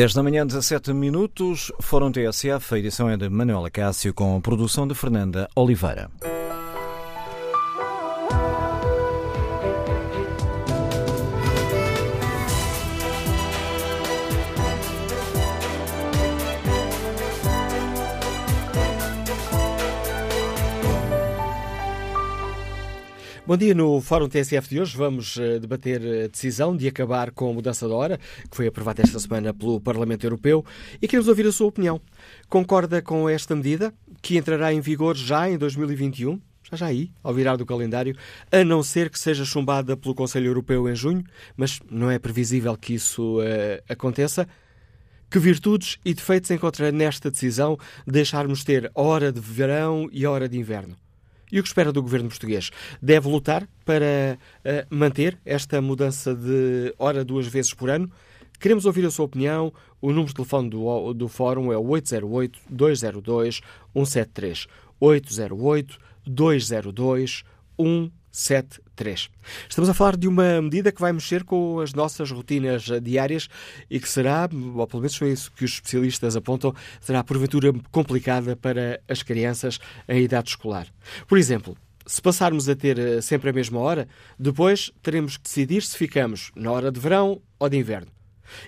10 da manhã, 17 minutos, Fórum TSF, a edição é de Manuela Cássio com a produção de Fernanda Oliveira. Bom dia. No Fórum TSF de hoje vamos eh, debater a decisão de acabar com a mudança da hora, que foi aprovada esta semana pelo Parlamento Europeu, e queremos ouvir a sua opinião. Concorda com esta medida, que entrará em vigor já em 2021? Já já aí, ao virar do calendário, a não ser que seja chumbada pelo Conselho Europeu em junho, mas não é previsível que isso uh, aconteça. Que virtudes e defeitos encontra nesta decisão de deixarmos ter hora de verão e hora de inverno? E o que espera do governo português? Deve lutar para uh, manter esta mudança de hora duas vezes por ano? Queremos ouvir a sua opinião. O número de telefone do, do Fórum é o 808-202-173. 808-202-173. 73. Estamos a falar de uma medida que vai mexer com as nossas rotinas diárias e que será, ou pelo menos foi isso que os especialistas apontam, será porventura complicada para as crianças em idade escolar. Por exemplo, se passarmos a ter eh, sempre a mesma hora, depois teremos que decidir se ficamos na hora de verão ou de inverno.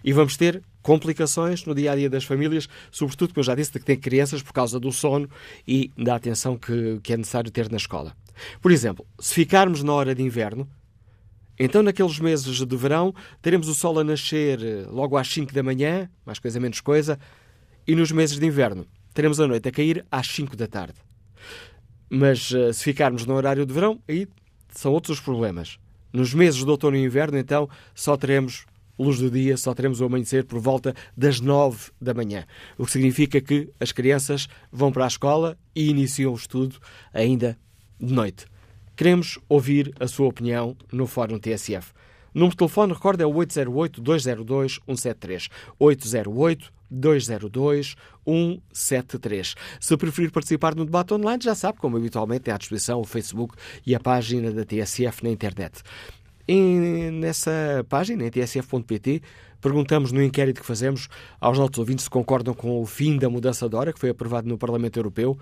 E vamos ter complicações no dia a dia das famílias, sobretudo, como eu já disse, de que têm crianças por causa do sono e da atenção que, que é necessário ter na escola. Por exemplo, se ficarmos na hora de inverno, então naqueles meses de verão teremos o sol a nascer eh, logo às 5 da manhã, mais coisa menos coisa, e nos meses de inverno teremos a noite a cair às 5 da tarde. Mas eh, se ficarmos no horário de verão, aí são outros os problemas. Nos meses de outono e inverno, então, só teremos luz do dia, só teremos o amanhecer por volta das 9 da manhã. O que significa que as crianças vão para a escola e iniciam o estudo ainda de noite. Queremos ouvir a sua opinião no Fórum TSF. O número de telefone, recorda, é o 808-202-173. 808-202-173. Se preferir participar no debate online, já sabe, como habitualmente, tem à disposição o Facebook e a página da TSF na internet. E nessa página, em tsf.pt, perguntamos no inquérito que fazemos aos nossos ouvintes se concordam com o fim da mudança de hora, que foi aprovado no Parlamento Europeu.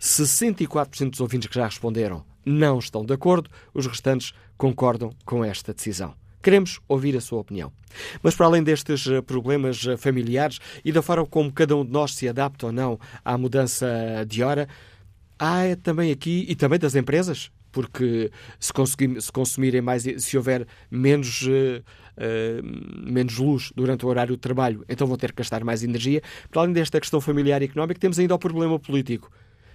64% dos ouvintes que já responderam não estão de acordo, os restantes concordam com esta decisão. Queremos ouvir a sua opinião. Mas para além destes eh, problemas eh, familiares e da forma como cada um de nós se adapta ou não à mudança de hora, há também aqui, e também das empresas, porque se, se consumirem mais, se houver menos, uh, uh, menos luz durante o horário de trabalho, então vão ter que gastar mais energia. Para além desta questão familiar e económica, temos ainda o problema político.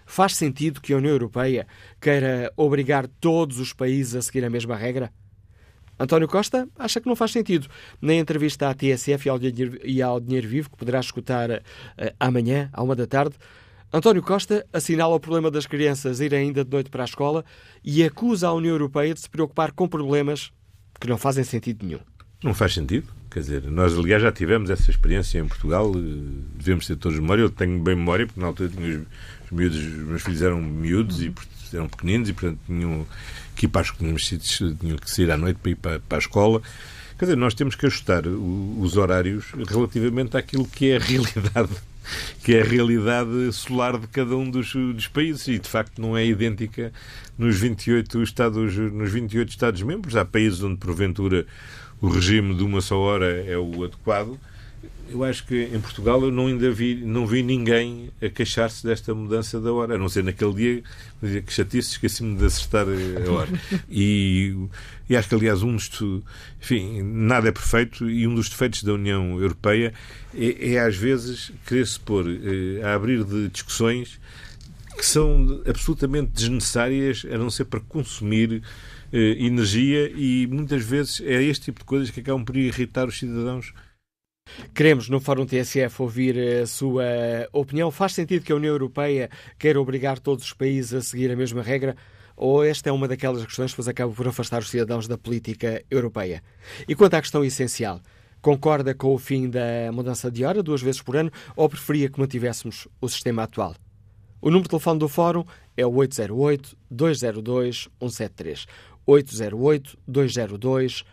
Faz sentido que a União Europeia queira obrigar todos os países a seguir a mesma regra? António Costa acha que não faz sentido. Na entrevista à TSF e ao Dinheiro, Vivo, que poderá escutar uh, amanhã, à uma da tarde, António Costa assinala o problema das crianças irem ainda de noite para a escola e acusa a União Europeia de se preocupar com problemas que não fazem sentido nenhum. Não faz sentido. Quer dizer, nós, aliás, já tivemos essa experiência em Portugal, eh, devemos ter todos memória. Eu tenho bem memória, porque na altura tinha os miúdos, os meus filhos eram miúdos e eram pequeninos e, portanto, tinham que ir para sítios, tinham que sair à noite para ir para, para a escola. Quer dizer, nós temos que ajustar os horários relativamente àquilo que é a realidade que é a realidade solar de cada um dos, dos, países. E de facto não é idêntica nos 28 estados nos 28 estados membros há países onde porventura o regime de uma só hora é o adequado eu acho que em Portugal eu não ainda vi, não vi ninguém a queixar-se desta mudança da hora, a não ser naquele dia, que chatice, esqueci-me de acertar a hora. E, e acho que, aliás, um dos. Enfim, nada é perfeito e um dos defeitos da União Europeia é, é às vezes, querer-se pôr eh, a abrir de discussões que são absolutamente desnecessárias, a não ser para consumir eh, energia e muitas vezes é este tipo de coisas que acabam por irritar os cidadãos Queremos, no Fórum TSF, ouvir a sua opinião. Faz sentido que a União Europeia queira obrigar todos os países a seguir a mesma regra? Ou esta é uma daquelas questões que depois acaba por afastar os cidadãos da política europeia? E quanto à questão essencial, concorda com o fim da mudança de hora, duas vezes por ano, ou preferia que mantivéssemos o sistema atual? O número de telefone do Fórum é o 808-202-173. 808-202-173.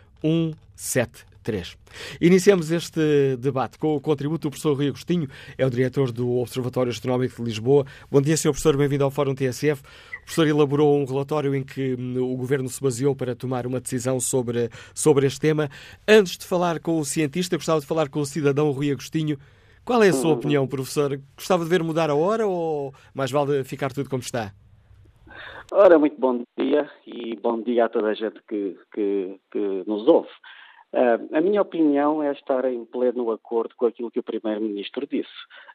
3. Iniciamos este debate com o contributo do professor Rui Agostinho, é o diretor do Observatório Astronómico de Lisboa. Bom dia, Sr. Professor, bem-vindo ao Fórum TSF. O professor elaborou um relatório em que hum, o Governo se baseou para tomar uma decisão sobre, sobre este tema. Antes de falar com o cientista, gostava de falar com o cidadão Rui Agostinho. Qual é a sua opinião, professor? Gostava de ver mudar a hora ou mais vale ficar tudo como está? Ora, muito bom dia e bom dia a toda a gente que, que, que nos ouve. Uh, a minha opinião é estar em pleno acordo com aquilo que o Primeiro-Ministro disse,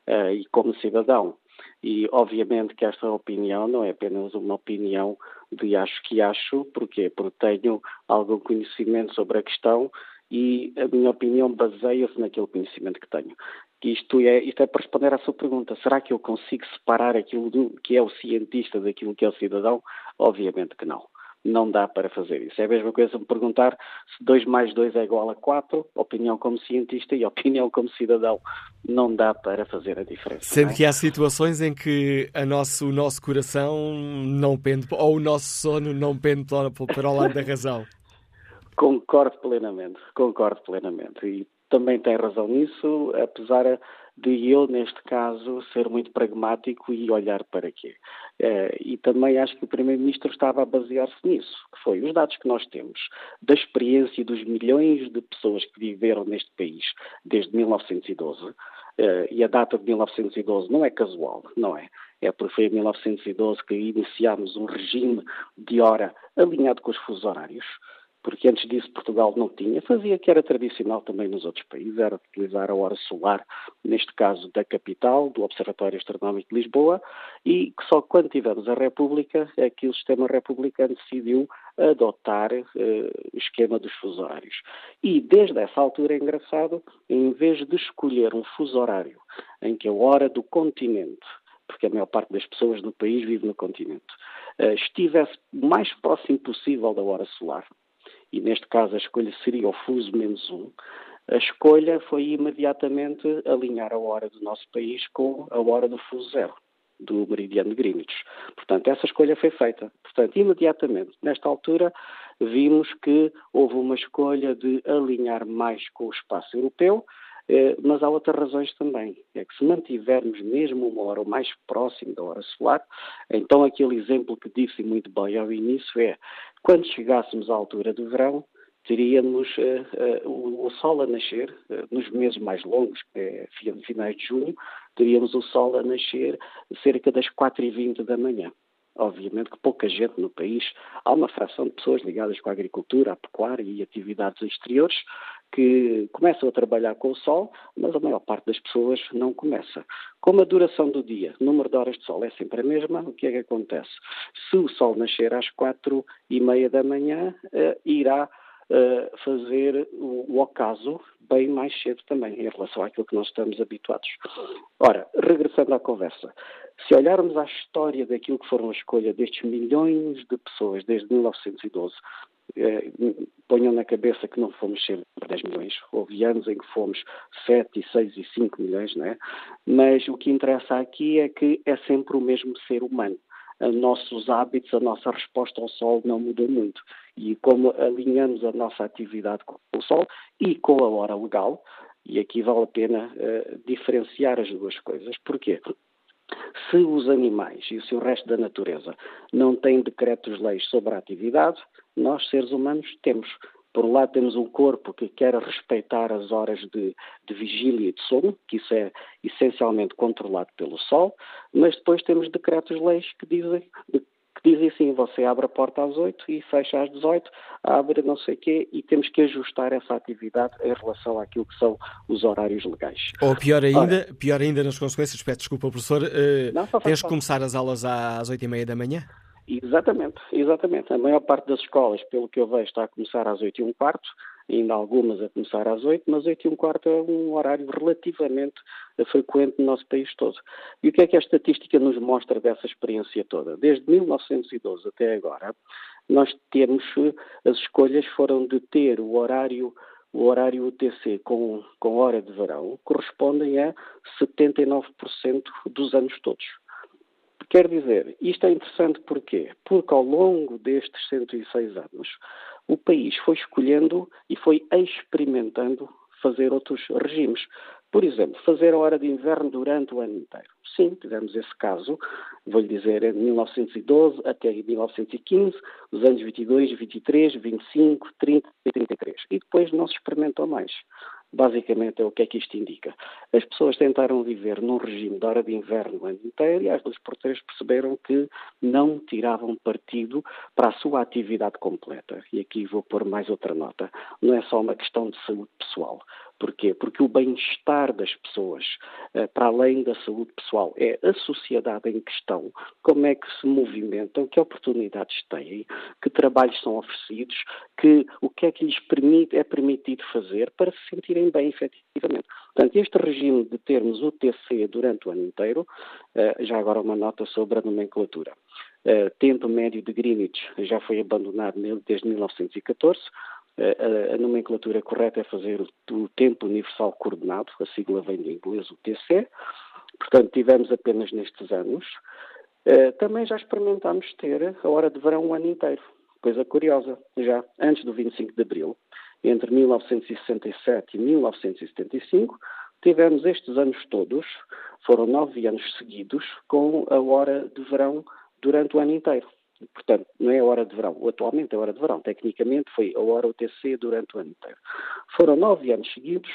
uh, e como cidadão. E, obviamente, que esta opinião não é apenas uma opinião de acho que acho, porquê? Porque tenho algum conhecimento sobre a questão e a minha opinião baseia-se naquele conhecimento que tenho. Isto é, isto é para responder à sua pergunta. Será que eu consigo separar aquilo do, que é o cientista daquilo que é o cidadão? Obviamente que não. Não dá para fazer isso. É a mesma coisa me perguntar se 2 mais 2 é igual a 4, opinião como cientista e opinião como cidadão. Não dá para fazer a diferença. Sendo é? que há situações em que a nosso, o nosso coração não pende, ou o nosso sono não pende para, para o lado da razão. Concordo plenamente, concordo plenamente. E também tem razão nisso, apesar de eu, neste caso, ser muito pragmático e olhar para quê. Eh, e também acho que o Primeiro-Ministro estava a basear-se nisso, que foi os dados que nós temos da experiência dos milhões de pessoas que viveram neste país desde 1912, eh, e a data de 1912 não é casual, não é? É porque foi em 1912 que iniciámos um regime de hora alinhado com os fusos horários porque antes disso Portugal não tinha, fazia que era tradicional também nos outros países, era utilizar a hora solar, neste caso da capital, do Observatório Astronómico de Lisboa, e que só quando tivemos a República é que o sistema republicano decidiu adotar o esquema dos fuso horários. E desde essa altura é engraçado, em vez de escolher um fuso horário em que a hora do continente porque a maior parte das pessoas do país vive no continente, uh, estivesse o mais próximo possível da hora solar, e neste caso a escolha seria o fuso menos um, a escolha foi imediatamente alinhar a hora do nosso país com a hora do fuso zero, do meridiano de Greenwich. Portanto, essa escolha foi feita. Portanto, imediatamente, nesta altura, vimos que houve uma escolha de alinhar mais com o espaço europeu, mas há outras razões também. É que se mantivermos mesmo uma hora mais próximo da hora solar, então aquele exemplo que disse muito bem ao início é quando chegássemos à altura do verão, teríamos uh, uh, o, o, Sol a nascer, uh, nos meses mais longos, que é finais de junho, teríamos o Sol a nascer cerca das 4h20 da manhã. Obviamente que pouca gente no país, há uma fração de pessoas ligadas com a agricultura, a pecuária e atividades exteriores que começam a trabalhar com o sol, mas a maior parte das pessoas não começa. Como a duração do dia, o número de horas de sol é sempre a mesma, o que é que acontece? Se o sol nascer às quatro e meia da manhã, uh, irá uh, fazer o, o ocaso bem mais cedo também, em relação àquilo que nós estamos habituados. Ora, regressando à conversa, se olharmos à história daquilo que foram a escolha destes milhões de pessoas desde 1912, eh, ponham na cabeça que não fomos sempre 10 milhões, houve anos em que fomos 7, 6 e 5 milhões, não é? Mas o que interessa aqui é que é sempre o mesmo ser humano. Os nossos hábitos, a nossa resposta ao sol não mudou muito. E como alinhamos a nossa atividade com o sol e com a hora legal, e aqui vale a pena uh, diferenciar as duas coisas. Porquê? Se os animais e o resto da natureza não têm decretos-leis sobre a atividade, nós, seres humanos, temos. Por um lado, temos um corpo que quer respeitar as horas de, de vigília e de sono, que isso é essencialmente controlado pelo Sol, mas depois temos decretos-leis que dizem que dizem assim, você abre a porta às 8 e fecha às 18, abre não sei o quê, e temos que ajustar essa atividade em relação àquilo que são os horários legais. Ou pior ainda, Ora, pior ainda nas consequências, peço desculpa, professor, uh, não, tens que começar as aulas às 8 e meia da manhã? Exatamente, exatamente. A maior parte das escolas, pelo que eu vejo, está a começar às 8 e um quarto, ainda algumas a começar às 8, mas 8 e um quarto é um horário relativamente frequente no nosso país todo. E o que é que a estatística nos mostra dessa experiência toda? Desde 1912 até agora, nós temos, as escolhas foram de ter o horário o horário UTC com, com hora de verão correspondem a 79% dos anos todos. Quer dizer, isto é interessante porquê? Porque ao longo destes 106 anos, o país foi escolhendo e foi experimentando fazer outros regimes. Por exemplo, fazer a hora de inverno durante o ano inteiro. Sim, tivemos esse caso, vou-lhe dizer, de 1912 até 1915, os anos 22, 23, 25, 30 e 33. E depois não se experimentou mais. Basicamente é o que é que isto indica. As pessoas tentaram viver num regime de hora de inverno o ano inteiro e as duas porteiras perceberam que não tiravam partido para a sua atividade completa. E aqui vou pôr mais outra nota. Não é só uma questão de saúde pessoal. Porquê? Porque o bem-estar das pessoas, eh, para além da saúde pessoal, é a sociedade em questão, como é que se movimentam, que oportunidades têm, que trabalhos são oferecidos, que o que é que lhes permite, é permitido fazer para se sentirem bem, efetivamente. Portanto, este regime de termos o TC durante o ano inteiro, eh, já agora uma nota sobre a nomenclatura. Eh, tempo médio de Greenwich já foi abandonado desde 1914, a, a, nomenclatura correta é fazer o, tempo universal coordenado, a sigla vem do inglês, o TC. Portanto, tivemos apenas nestes anos. Uh, também já experimentámos ter a hora de verão o ano inteiro. Coisa curiosa, já antes do 25 de Abril, entre 1967 e 1975, tivemos estes anos todos, foram nove anos seguidos, com a hora de verão durante o ano inteiro. Portanto, não é a hora de verão. Atualmente é a hora de verão. Tecnicamente foi a hora UTC durante o ano inteiro. Foram nove anos seguidos,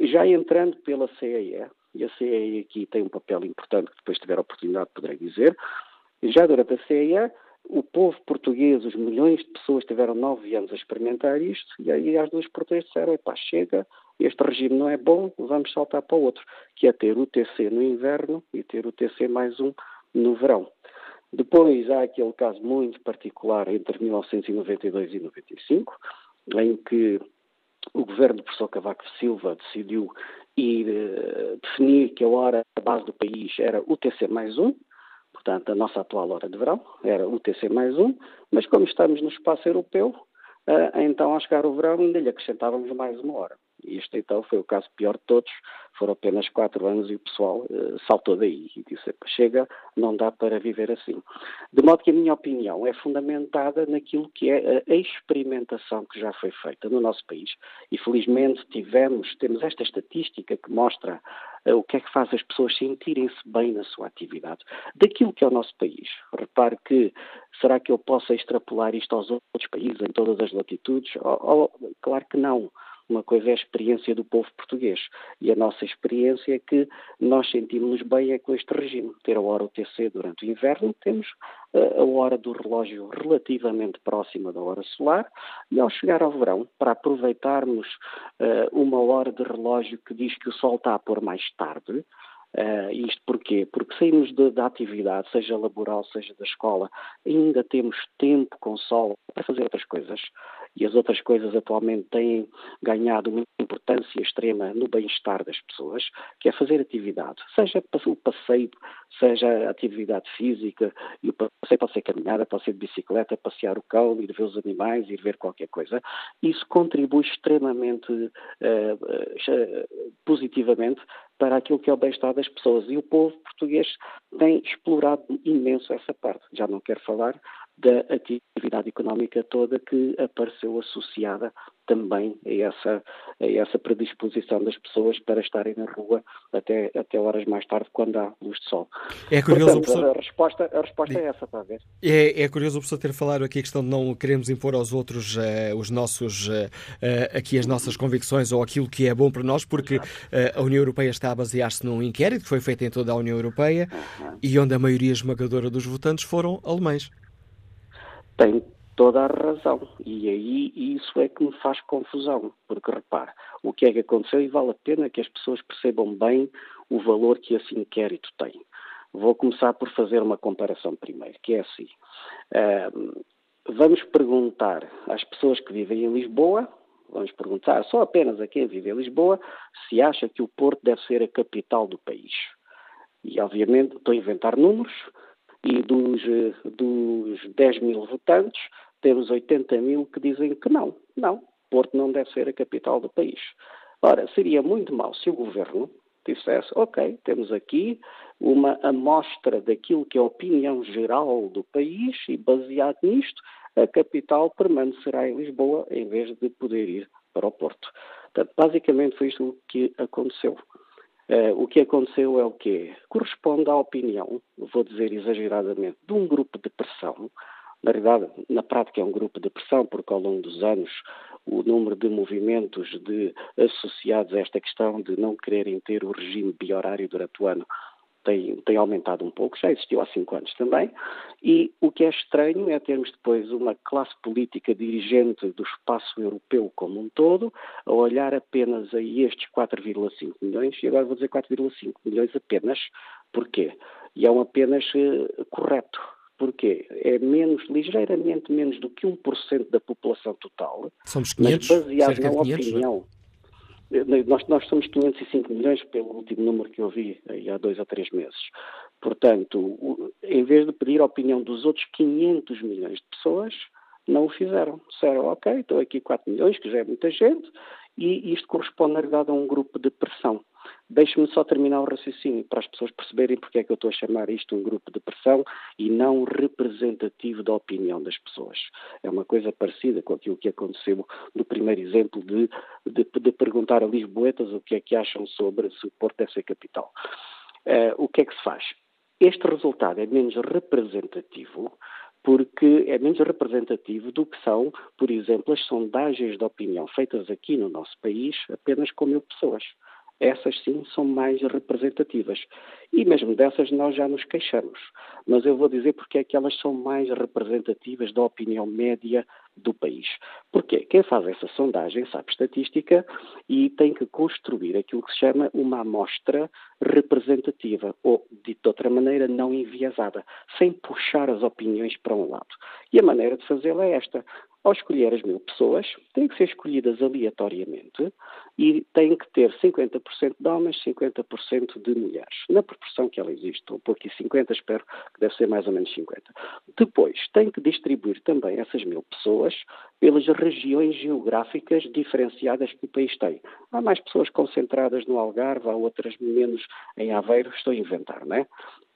já entrando pela CEE, e a CEE aqui tem um papel importante que depois tiver a oportunidade poderei dizer, já durante a CEE, o povo português, os milhões de pessoas tiveram nove anos a experimentar isto, e aí as duas portuguesas disseram, epá, chega, este regime não é bom, vamos saltar para outro, que é ter o TC no inverno e ter o TC mais um no verão. Depois há aquele caso muito particular entre 1992 e 95, em que o governo do professor Cavaco Silva decidiu ir uh, definir que a hora base do país era UTC mais um, portanto a nossa atual hora de verão era UTC mais um, mas como estamos no espaço europeu, uh, então ao chegar o verão ainda lhe acrescentávamos mais uma hora. Este então foi o caso pior de todos, foram apenas quatro anos e o pessoal uh, saltou daí e disse, chega, não dá para viver assim. De modo que a minha opinião é fundamentada naquilo que é a experimentação que já foi feita no nosso país e felizmente tivemos, temos esta estatística que mostra uh, o que é que faz as pessoas sentirem-se bem na sua atividade, daquilo que é o nosso país. Repare que, será que eu posso extrapolar isto aos outros países, em todas as latitudes? Oh, oh, claro que não. Uma coisa é a experiência do povo português e a nossa experiência é que nós sentimos-nos bem é com este regime. Ter a hora UTC durante o inverno, temos uh, a hora do relógio relativamente próxima da hora solar e ao chegar ao verão, para aproveitarmos uh, uma hora de relógio que diz que o sol está a pôr mais tarde, Uh, isto porquê? Porque saímos da atividade, seja laboral, seja da escola, ainda temos tempo com sol para fazer outras coisas e as outras coisas atualmente têm ganhado uma importância extrema no bem-estar das pessoas, que é fazer atividade, seja o passeio, seja atividade física, e o passeio pode ser caminhada, pode ser de bicicleta, passear o cão, ir ver os animais, ir ver qualquer coisa. Isso contribui extremamente uh, positivamente para aquilo que é o bem-estar das pessoas. E o povo português tem explorado imenso essa parte. Já não quero falar da atividade económica toda que apareceu associada também a essa, a essa predisposição das pessoas para estarem na rua até, até horas mais tarde, quando há luz de sol. É curioso Portanto, professor... a, resposta, a resposta é essa, para ver. É, é curioso o professor ter falado aqui a questão de não queremos impor aos outros uh, os nossos, uh, uh, aqui as nossas convicções ou aquilo que é bom para nós, porque a União Europeia está a basear-se num inquérito que foi feito em toda a União Europeia uhum. e onde a maioria esmagadora dos votantes foram alemães. Tem toda a razão. E aí isso é que me faz confusão, porque repare, o que é que aconteceu e vale a pena que as pessoas percebam bem o valor que esse inquérito tem. Vou começar por fazer uma comparação primeiro, que é assim. Uh, vamos perguntar às pessoas que vivem em Lisboa, vamos perguntar só apenas a quem vive em Lisboa, se acha que o Porto deve ser a capital do país. E obviamente estou a inventar números, e dos, eh, dos 10 mil votantes, temos 80 mil que dizem que não, não, Porto não deve ser a capital do país. Ora, seria muito mal se o governo dissesse, ok, temos aqui uma amostra daquilo que é a opinião geral do país e baseado nisto, a capital permanecerá em Lisboa em vez de poder ir para o Porto. Portanto, basicamente foi isto que aconteceu. Uh, o que aconteceu é o quê? Corresponde à opinião, vou dizer exageradamente, de um grupo de pressão. Na realidade, na prática é um grupo de pressão, porque ao longo dos anos o número de movimentos de associados a esta questão de não quererem ter o regime biorário durante o ano tem, tem aumentado um pouco, já existiu há cinco anos também, e o que é estranho é termos depois uma classe política dirigente do espaço europeu como um todo, a olhar apenas a estes 4,5 milhões, e agora vou dizer 4,5 milhões apenas, porquê? E é um apenas uh, correto. Porquê? É menos, ligeiramente menos do que 1% da população total. Somos 500, mas baseado na 500, opinião. Não? Nós, nós somos 505 milhões, pelo último número que eu vi há dois ou três meses. Portanto, em vez de pedir a opinião dos outros 500 milhões de pessoas, não o fizeram. Disseram, ok, estou aqui 4 milhões, que já é muita gente, e isto corresponde, na verdade, a um grupo de pressão. Deixe-me só terminar o raciocínio para as pessoas perceberem porque é que eu estou a chamar isto um grupo de pressão e não representativo da opinião das pessoas. É uma coisa parecida com aquilo que aconteceu no primeiro exemplo de, de, de perguntar a Lisboetas o que é que acham sobre se o Porto deve ser capital. Uh, o que é que se faz? Este resultado é menos representativo porque é menos representativo do que são, por exemplo, as sondagens de opinião feitas aqui no nosso país apenas com mil pessoas essas sim são mais representativas. E mesmo dessas nós já nos queixamos. Mas eu vou dizer porque é que elas são mais representativas da opinião média do país. Porquê? Quem faz essa sondagem sabe estatística e tem que construir aquilo que se chama uma amostra representativa, ou, dito de outra maneira, não enviesada, sem puxar as opiniões para um lado. E a maneira de fazê-la é esta. Ao escolher as mil pessoas, têm que ser escolhidas aleatoriamente e têm que ter 50% de homens, 50% de mulheres, na proporção que ela existe. Estou por aqui 50, espero que deve ser mais ou menos 50. Depois, têm que distribuir também essas mil pessoas pelas regiões geográficas diferenciadas que o país tem. Há mais pessoas concentradas no Algarve, há outras menos em Aveiro, estou a inventar, não é?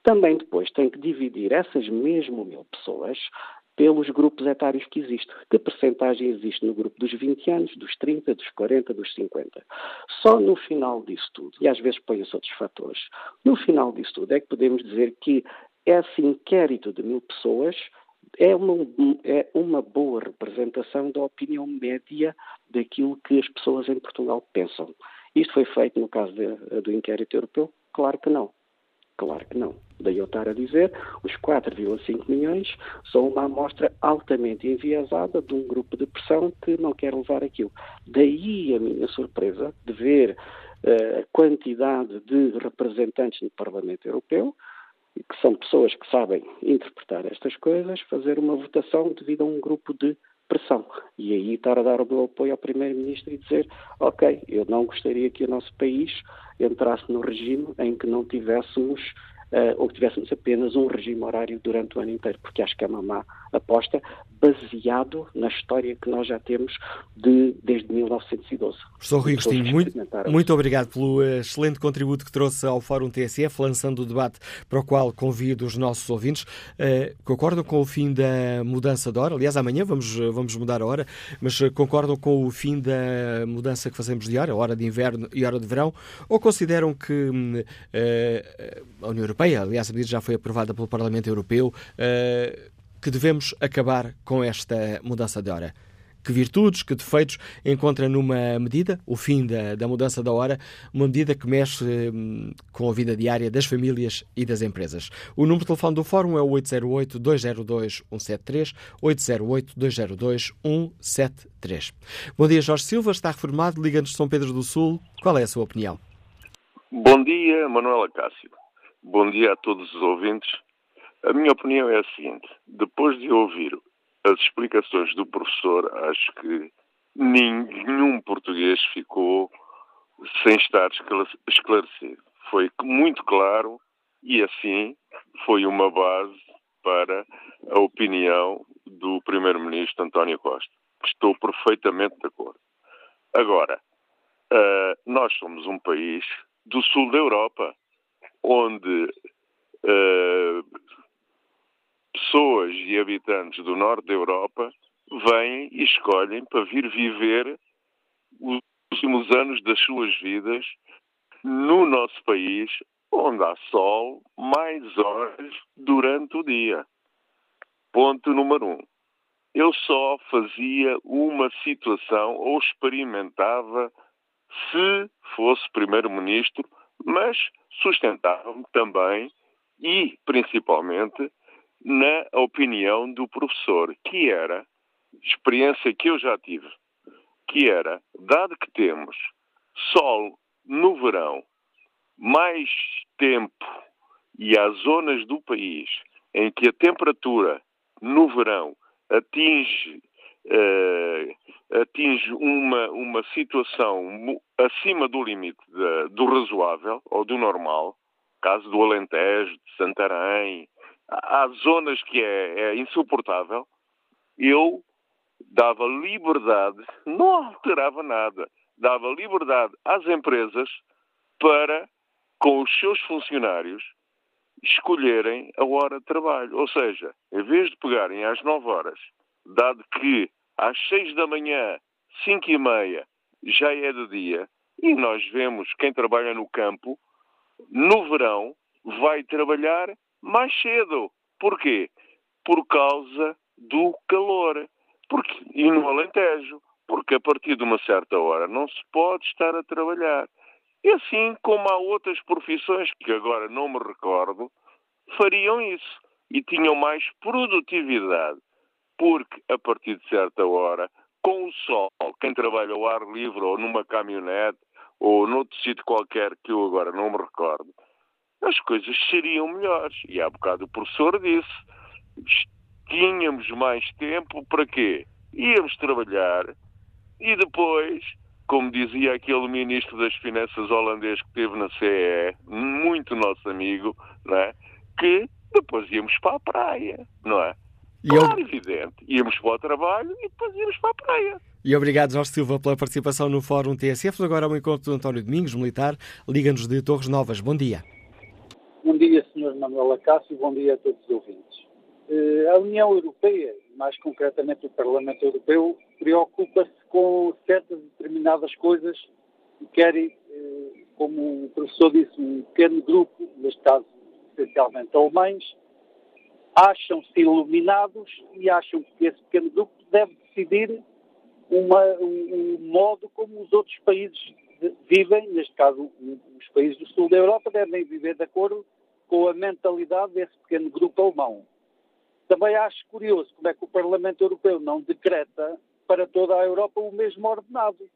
Também depois tem que dividir essas mesmo mil pessoas pelos grupos etários que existem. Que percentagem existe no grupo dos 20 anos, dos 30, dos 40, dos 50? Só no final disso tudo, e às vezes põem-se outros fatores, no final disso tudo é que podemos dizer que esse inquérito de mil pessoas é uma, é uma boa representação da opinião média daquilo que as pessoas em Portugal pensam. Isto foi feito no caso de, do inquérito europeu? Claro que não. Claro que não. Daí eu estar a dizer, os 4,5 milhões são uma amostra altamente enviesada de um grupo de pressão que não quer levar aquilo. Daí a minha surpresa de ver uh, a quantidade de representantes no Parlamento Europeu, que são pessoas que sabem interpretar estas coisas, fazer uma votação devido a um grupo de pressão. E aí estar a dar o meu apoio ao Primeiro-Ministro e dizer: ok, eu não gostaria que o nosso país entrasse no regime em que não tivéssemos uh, ou que tivéssemos apenas um regime horário durante o ano inteiro, porque acho que é uma má aposta, baseado na história que nós já temos de, desde 1912. Professor Rui Agostinho, muito, muito obrigado pelo excelente contributo que trouxe ao Fórum TSF, lançando o debate para o qual convido os nossos ouvintes. Uh, concordam com o fim da mudança de hora? Aliás, amanhã vamos, vamos mudar a hora, mas concordam com o fim da mudança que fazemos de hora, hora de inverno e hora de verão? Ou consideram que uh, a União Europeia, aliás, a medida já foi aprovada pelo Parlamento Europeu, uh, que devemos acabar com esta mudança de hora? Que virtudes, que defeitos encontra numa medida, o fim da, da mudança da hora, uma medida que mexe hum, com a vida diária das famílias e das empresas? O número de telefone do Fórum é o 808-202-173, 808-202-173. Bom dia, Jorge Silva, está reformado, Liga-nos São Pedro do Sul. Qual é a sua opinião? Bom dia, Manuela Cássio. Bom dia a todos os ouvintes a minha opinião é a seguinte: depois de ouvir as explicações do professor, acho que nenhum português ficou sem estar esclarecido. Foi muito claro e assim foi uma base para a opinião do primeiro-ministro António Costa. Estou perfeitamente de acordo. Agora, uh, nós somos um país do sul da Europa, onde uh, pessoas e habitantes do norte da Europa vêm e escolhem para vir viver os últimos anos das suas vidas no nosso país, onde há sol mais horas durante o dia. Ponto número um. Eu só fazia uma situação ou experimentava se fosse primeiro-ministro, mas sustentava-me também e principalmente na opinião do professor, que era experiência que eu já tive, que era, dado que temos sol no verão, mais tempo e há zonas do país em que a temperatura no verão atinge, uh, atinge uma, uma situação acima do limite de, do razoável ou do normal, caso do Alentejo, de Santarém, há zonas que é, é insuportável, eu dava liberdade, não alterava nada, dava liberdade às empresas para, com os seus funcionários, escolherem a hora de trabalho. Ou seja, em vez de pegarem às 9 horas, dado que às 6 da manhã, 5 e meia, já é de dia, e nós vemos quem trabalha no campo, no verão, vai trabalhar mais cedo. Porquê? Por causa do calor. Porque, e no Alentejo. Porque a partir de uma certa hora não se pode estar a trabalhar. E assim como há outras profissões que agora não me recordo, fariam isso e tinham mais produtividade. Porque a partir de certa hora, com o sol, quem trabalha ao ar livre ou numa caminhonete ou noutro sítio qualquer que eu agora não me recordo, as coisas seriam melhores. E há bocado o professor disse: tínhamos mais tempo para quê? Íamos trabalhar e depois, como dizia aquele ministro das Finanças holandês que esteve na CE, muito nosso amigo, não é? que depois íamos para a praia, não é? E claro, eu... evidente. Íamos para o trabalho e depois íamos para a praia. E obrigado, Jorge Silva, pela participação no Fórum TSF. Agora ao encontro do António Domingos, militar, Liga-nos de Torres Novas. Bom dia. Bom dia, Sr. Manuel Acácio, bom dia a todos os ouvintes. Eh, a União Europeia, mais concretamente o Parlamento Europeu, preocupa-se com certas determinadas coisas e quer, eh, como o professor disse, um pequeno grupo, neste caso essencialmente alemães, acham-se iluminados e acham que esse pequeno grupo deve decidir uma, um, um modo como os outros países vivem, neste caso os países do sul da Europa, devem viver de acordo com a mentalidade desse pequeno grupo alemão. Também acho curioso como é que o Parlamento Europeu não decreta para toda a Europa o mesmo ordenado,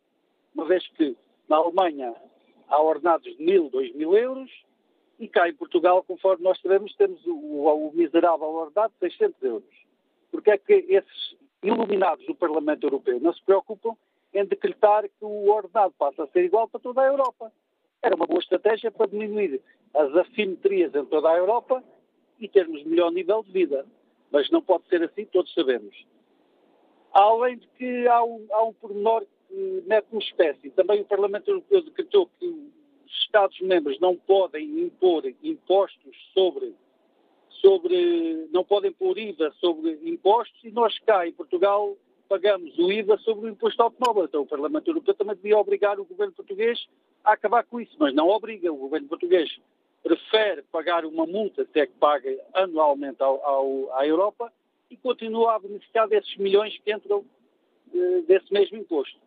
uma vez que na Alemanha há ordenados de mil, dois mil euros e cá em Portugal, conforme nós sabemos, temos o, o miserável ordenado de 600 euros. Porque é que esses iluminados do Parlamento Europeu não se preocupam em decretar que o ordenado passa a ser igual para toda a Europa? Era uma boa estratégia para diminuir as assimetrias em toda a Europa e termos melhor nível de vida. Mas não pode ser assim, todos sabemos. Além de que há um, há um pormenor que mete uma espécie. Também o Parlamento Europeu decretou que os Estados-membros não podem impor impostos sobre, sobre. não podem pôr IVA sobre impostos e nós cá em Portugal pagamos o IVA sobre o imposto automóvel. Então o Parlamento Europeu também devia obrigar o governo português a acabar com isso, mas não obriga. O governo português prefere pagar uma multa, se é que paga anualmente ao, ao, à Europa, e continua a beneficiar desses milhões que entram eh, desse mesmo imposto.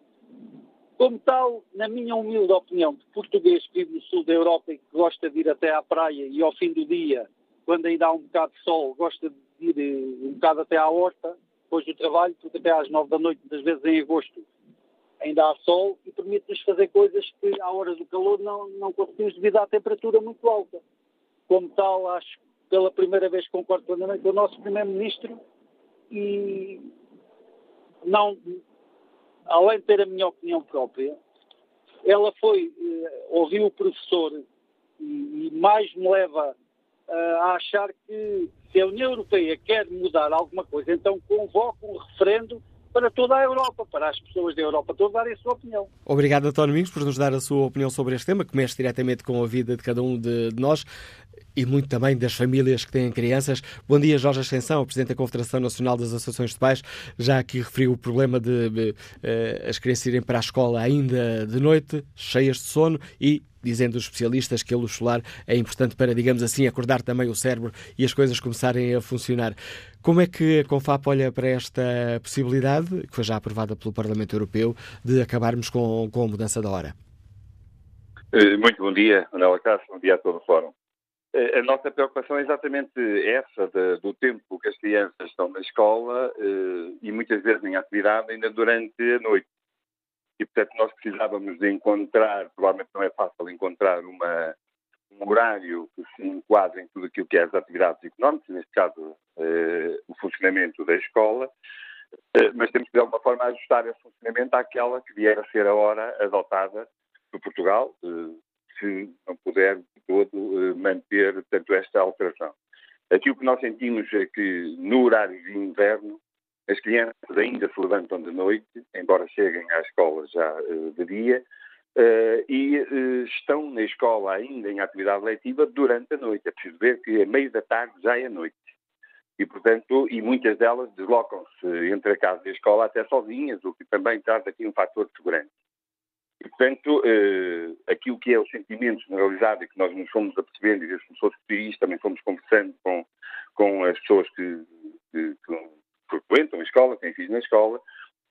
Como tal, na minha humilde opinião, de português que vive no sul da Europa e que gosta de ir até à praia e ao fim do dia, quando ainda há um bocado de sol, gosta de ir eh, um bocado até à horta, depois do trabalho, porque até às nove da noite, muitas vezes em agosto, ainda há sol e permite-nos fazer coisas que à hora do calor não, não conseguimos devido à temperatura muito alta. Como tal, acho que pela primeira vez concordo plenamente com o nosso Primeiro-Ministro e não, além de ter a minha opinião própria, ela foi, eh, ouviu o professor e, e mais me leva uh, a achar que se a União Europeia quer mudar alguma coisa, então convoca um referendo para toda a Europa, para as pessoas da Europa todas darem a sua opinião. Obrigado, António Domingos, por nos dar a sua opinião sobre este tema, que mexe diretamente com a vida de cada um de, de nós e muito também das famílias que têm crianças. Bom dia, Jorge Ascensão, Presidente da Confederação Nacional das Associações de Pais. Já aqui referiu o problema de, de uh, as crianças irem para a escola ainda de noite, cheias de sono e dizendo os especialistas que a luz solar é importante para, digamos assim, acordar também o cérebro e as coisas começarem a funcionar. Como é que a CONFAP olha para esta possibilidade, que foi já aprovada pelo Parlamento Europeu, de acabarmos com, com a mudança da hora? Eh, muito bom dia, Manuela Castro, bom dia a todo o Fórum. Eh, a nossa preocupação é exatamente essa, de, do tempo que as crianças estão na escola eh, e muitas vezes em atividade ainda durante a noite. E, portanto, nós precisávamos de encontrar, provavelmente não é fácil encontrar uma, um horário que se enquadre em tudo aquilo que é as atividades económicas, neste caso eh, o funcionamento da escola, eh, mas temos que de alguma forma ajustar esse funcionamento àquela que vier a ser a hora adotada por Portugal, eh, se não puder de todo eh, manter tanto esta alteração. Aquilo que nós sentimos é que no horário de inverno as crianças ainda se levantam de noite, embora cheguem à escola já uh, de dia, uh, e uh, estão na escola ainda em atividade letiva durante a noite. É preciso ver que a meio da tarde já é noite. E, portanto, e muitas delas deslocam-se entre a casa e a escola até sozinhas, o que também traz aqui um fator de segurança. E, portanto, aquilo que é o sentimento generalizado e que nós nos fomos apercebendo, e as pessoas que também fomos conversando com, com as pessoas que, que frequentam a escola, têm filhos na escola,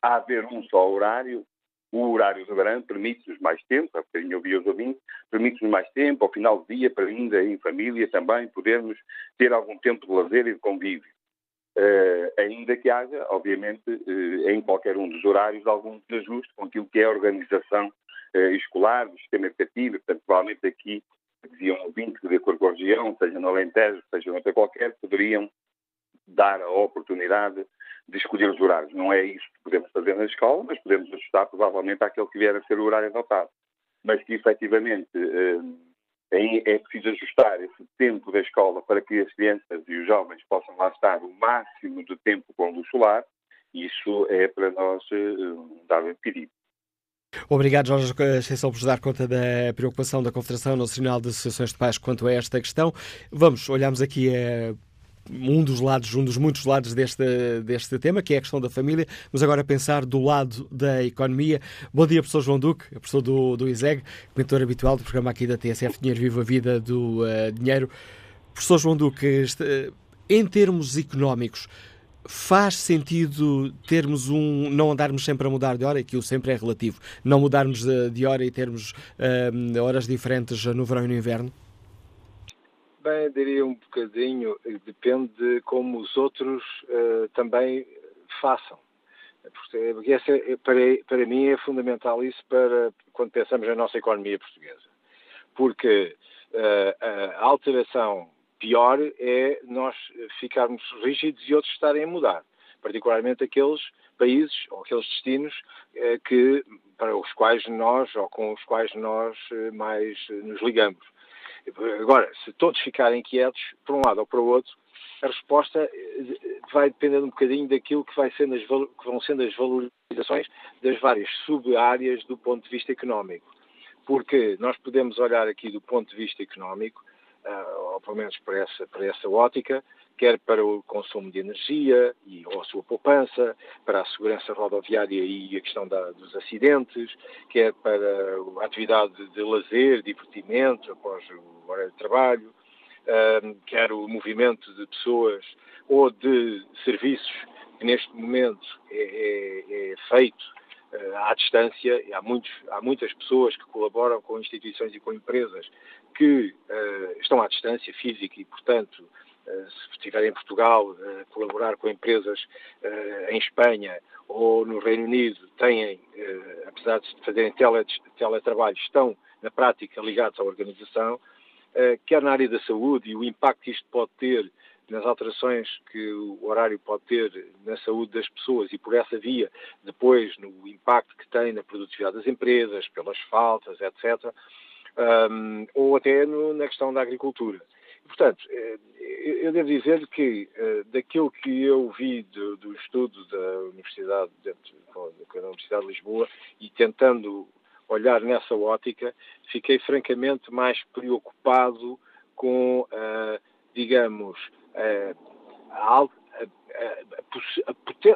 há haver um só horário, o horário do verão permite-nos mais tempo, há bocadinho eu vi os ouvintes, permite-nos mais tempo, ao final do dia, para ainda em família também podermos ter algum tempo de lazer e de convívio. Uh, ainda que haja, obviamente, uh, em qualquer um dos horários, algum desajuste com aquilo que é a organização uh, escolar, do sistema educativo, portanto, provavelmente aqui, diziam ouvintes, de acordo com a região, seja no Alentejo, seja outra qualquer, poderiam dar a oportunidade de escolher os horários. Não é isso que podemos fazer na escola, mas podemos ajustar provavelmente àquele que vier a ser o horário adotado. Mas que efetivamente eh, é preciso ajustar esse tempo da escola para que as crianças e os jovens possam lá estar o máximo de tempo com luz solar. Isso é para nós eh, um dado pedido. Obrigado, Jorge Ascensão, por dar conta da preocupação da Confederação Nacional de Associações de Pais quanto a esta questão. Vamos, olhamos aqui a um dos lados, um dos muitos lados deste, deste tema, que é a questão da família, mas agora pensar do lado da economia. Bom dia, professor João Duque, professor do, do ISEG, mentor habitual do programa aqui da TSF Dinheiro Viva a Vida do uh, Dinheiro. Professor João Duque, este, uh, em termos económicos, faz sentido termos um. não andarmos sempre a mudar de hora, que o sempre é relativo, não mudarmos de, de hora e termos uh, horas diferentes no verão e no inverno? Bem, diria um bocadinho, depende de como os outros uh, também façam. Porque essa, é, para, para mim é fundamental isso para quando pensamos na nossa economia portuguesa. Porque uh, a alteração pior é nós ficarmos rígidos e outros estarem a mudar. Particularmente aqueles países ou aqueles destinos que, para os quais nós ou com os quais nós mais nos ligamos. Agora, se todos ficarem quietos, por um lado ou para o outro, a resposta eh, vai depender um bocadinho daquilo que, vai sendo as, que vão sendo as valorizações das várias sub-áreas do ponto de vista económico. Porque nós podemos olhar aqui do ponto de vista económico, uh, ou pelo menos para essa, para essa ótica, quer para o consumo de energia e, ou a sua poupança, para a segurança rodoviária e a questão da, dos acidentes, quer para a atividade de lazer, divertimento após o horário de trabalho, um, quer o movimento de pessoas ou de serviços que neste momento é, é, é feito uh, à distância, há, muitos, há muitas pessoas que colaboram com instituições e com empresas que uh, estão à distância física e, portanto, se estiver em Portugal, eh, colaborar com empresas eh, em Espanha ou no Reino Unido, têm, apesar de fazerem teletrabalho, estão na prática ligados à organização, quer na área da saúde e o impacto que isto pode ter nas alterações que o horário pode ter na saúde das pessoas e por essa via depois no impacto que tem na produtividade das empresas, pelas faltas, etc., um, ou até na questão da agricultura. Portanto, eu devo dizer que daquilo que eu vi do, do estudo da Universidade, dentro, da Universidade de Lisboa, e tentando olhar nessa ótica, fiquei francamente mais preocupado com, digamos,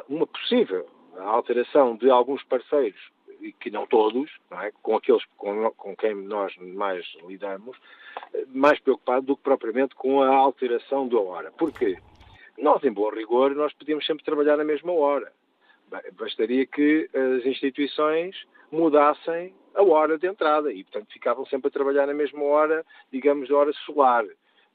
uma possível alteração de alguns parceiros, e que não todos, não é? com aqueles com, com quem nós mais lidamos, mais preocupado do que propriamente com a alteração da hora. Porquê? Nós, em bom rigor, nós podíamos sempre trabalhar na mesma hora. Bastaria que as instituições mudassem a hora de entrada e, portanto, ficavam sempre a trabalhar na mesma hora, digamos, hora solar.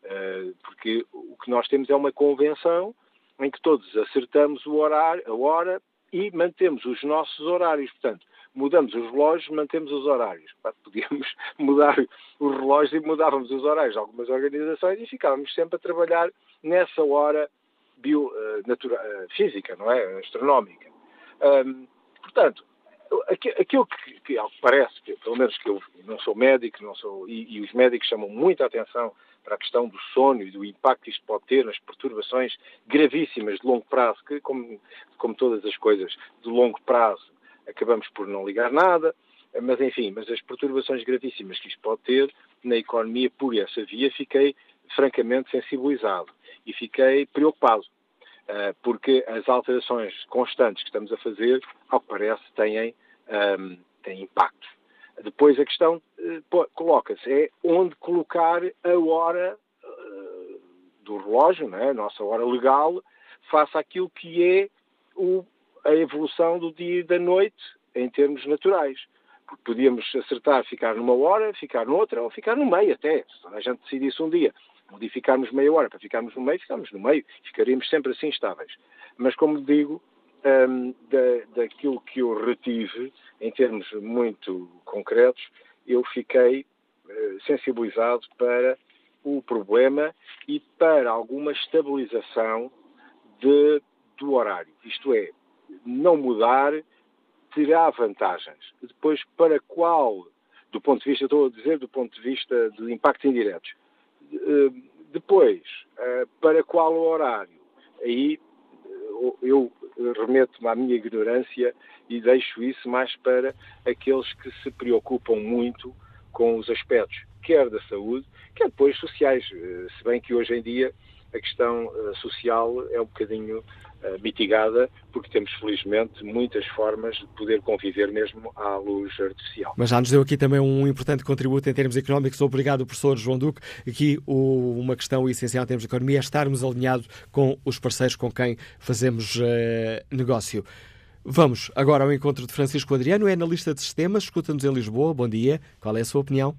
Eh, porque o que nós temos é uma convenção em que todos acertamos o horário, a hora e mantemos os nossos horários. Portanto, mudamos os relógios, mantemos os horários. Podíamos mudar os relógios e mudávamos os horários de algumas organizações e ficávamos sempre a trabalhar nessa hora bio, natura, uh, física, não é? Astronómica. Portanto, aquilo que, que, parece, que, pelo menos que eu não sou médico, não sou, e, e os médicos chamam muita atenção para a questão do sono e do impacto que isto pode ter nas perturbações gravíssimas de longo prazo, que, como, como todas as coisas de longo prazo, acabamos por não ligar nada, mas enfim, mas as perturbações gravíssimas que isto pode ter na economia por essa via, fiquei francamente sensibilizado e fiquei preocupado, eh, porque as alterações constantes que estamos a fazer, ao que parece, têm, têm impacto. Depois a questão uh, coloca-se é onde colocar a hora uh, do relógio, né, a nossa hora legal, face àquilo que é o, a evolução do dia e da noite em termos naturais. Porque podíamos acertar ficar numa hora, ficar noutra ou ficar no meio até. Se a gente decidisse um dia modificarmos meia hora para ficarmos no meio, ficamos no meio, ficaríamos sempre assim estáveis. Mas como digo, um, da, daquilo que eu retive, em termos muito concretos, eu fiquei uh, sensibilizado para o problema e para alguma estabilização de, do horário. Isto é, não mudar terá vantagens. Depois, para qual, do ponto de vista, estou a dizer, do ponto de vista de impactos indiretos. Uh, depois, uh, para qual horário? Aí eu remeto-me à minha ignorância e deixo isso mais para aqueles que se preocupam muito com os aspectos, quer da saúde, quer depois sociais. Eh, se bem que hoje em dia a questão social é um bocadinho uh, mitigada, porque temos, felizmente, muitas formas de poder conviver mesmo à luz artificial. Mas já nos deu aqui também um importante contributo em termos económicos. Obrigado, professor João Duque. Aqui o, uma questão essencial em termos de economia é estarmos alinhados com os parceiros com quem fazemos uh, negócio. Vamos agora ao encontro de Francisco Adriano, é analista de sistemas, escuta-nos em Lisboa. Bom dia. Qual é a sua opinião?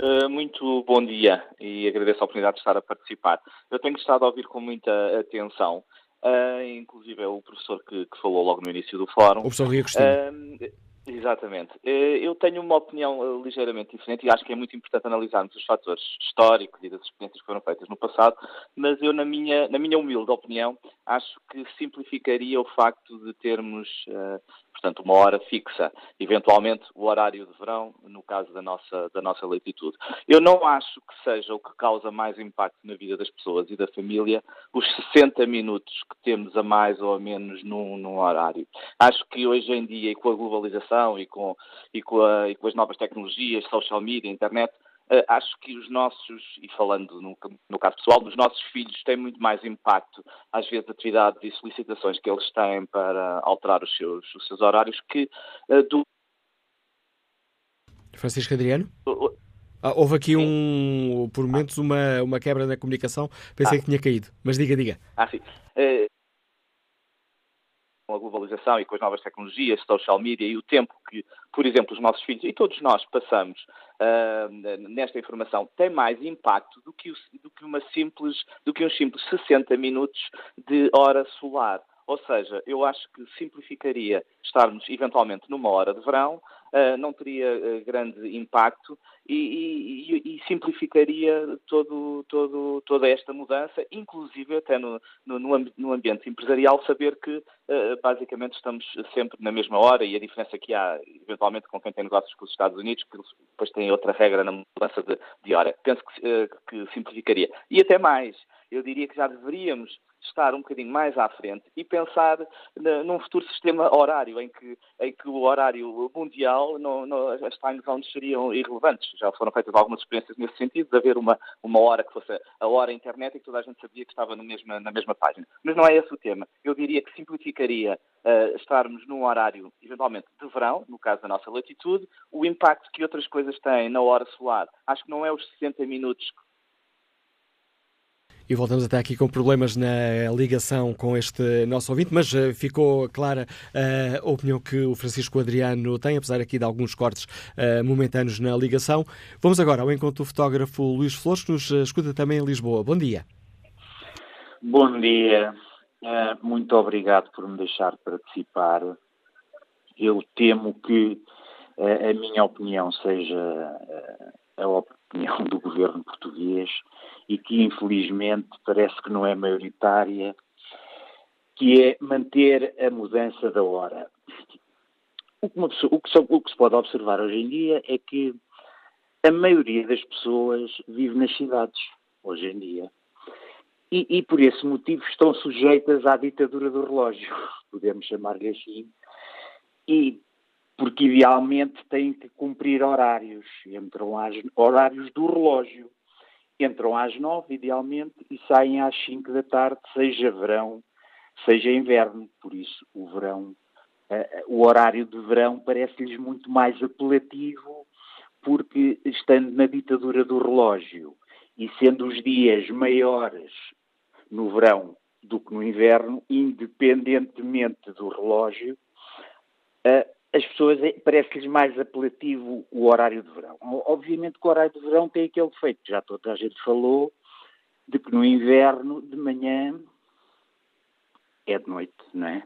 Uh, muito bom dia e agradeço a oportunidade de estar a participar. Eu tenho estado a ouvir com muita atenção, uh, inclusive é o professor que, que, falou logo no início do fórum. O professor Ria uh, Exatamente. Eu tenho uma opinião ligeiramente diferente e acho que é muito importante analisarmos os fatores históricos e das experiências que foram feitas no passado, mas eu, na minha, na minha humilde opinião, acho que simplificaria o facto de termos portanto, uma hora fixa, eventualmente o horário de verão, no caso da nossa, da nossa latitude. Eu não acho que seja o que causa mais impacto na vida das pessoas e da família os 60 minutos que temos a mais ou a menos num, num horário. Acho que hoje em dia, e com a globalização e com, e com, a, e com as novas tecnologias, social media, internet, acho que os nossos, e falando no, no, caso pessoal, dos nossos filhos têm muito mais impacto, às vezes, atividades e solicitações que eles têm para alterar os seus, os seus horários que uh, do. Francisco Adriano? Ah, houve aqui um, por momentos, uma, uma quebra na comunicação. Pensei ah. que tinha caído, mas diga, diga. Ah, sim. Uh, com a globalização e com as novas tecnologias, social media e o tempo que, por exemplo, os nossos filhos e todos nós passamos uh, nesta informação tem mais impacto do que, o, do que uma simples, do que uns simples 60 minutos de hora solar. Ou seja, eu acho que simplificaria estarmos eventualmente numa hora de verão, não teria uh, grande impacto e, e, e, simplificaria todo, todo, toda esta mudança, inclusive até no, no, no ambiente empresarial, saber que uh, basicamente estamos sempre na mesma hora e a diferença que há, eventualmente, com quem tem negócios com os Estados Unidos, que depois tem outra regra na mudança de, de hora. Penso que, que simplificaria. E até mais, eu diria que já deveríamos estar um bocadinho mais à frente e pensar num futuro sistema horário em que, em que o horário mundial, não, não, as time zones seriam irrelevantes. Já foram feitas algumas experiências nesse sentido, de haver uma, uma hora que fosse a hora internet e que toda a gente sabia que estava no mesma, na mesma página. Mas não é esse o tema. Eu diria que simplificaria uh, estarmos num horário, eventualmente, de verão, no caso da nossa latitude, o impacto que outras coisas têm na hora solar. Acho que não é os 60 minutos e voltamos até aqui com problemas na ligação com este nosso ouvinte, mas uh, ficou clara uh, a opinião que o Francisco Adriano tem, apesar aqui de alguns cortes uh, momentâneos na ligação. Vamos agora ao encontro do fotógrafo Luís Flores, que nos escuta também em Lisboa. Bom dia. Bom dia. muito obrigado por me deixar participar. Eu temo que a minha opinião seja a opinião do governo português e que infelizmente parece que não é maioritária, que é manter a mudança da hora. O que, pessoa, o, que se, o que, se, pode observar hoje em dia é que a maioria das pessoas vive nas cidades, hoje em dia. E, e por esse motivo estão sujeitas à ditadura do relógio, podemos chamar-lhe assim. E porque idealmente têm que cumprir horários, entram às, horários do relógio. Entram às nove, idealmente, e saem às cinco da tarde, seja verão, seja inverno. Por isso, o verão, uh, o horário de verão parece-lhes muito mais apelativo, porque estando na ditadura do relógio e sendo os dias maiores no verão do que no inverno, independentemente do relógio, uh, as pessoas é, parece-lhes mais apelativo o horário de verão. Obviamente que o horário de verão tem aquele defeito, já toda a gente falou, de que no inverno, de manhã, é de noite, não é?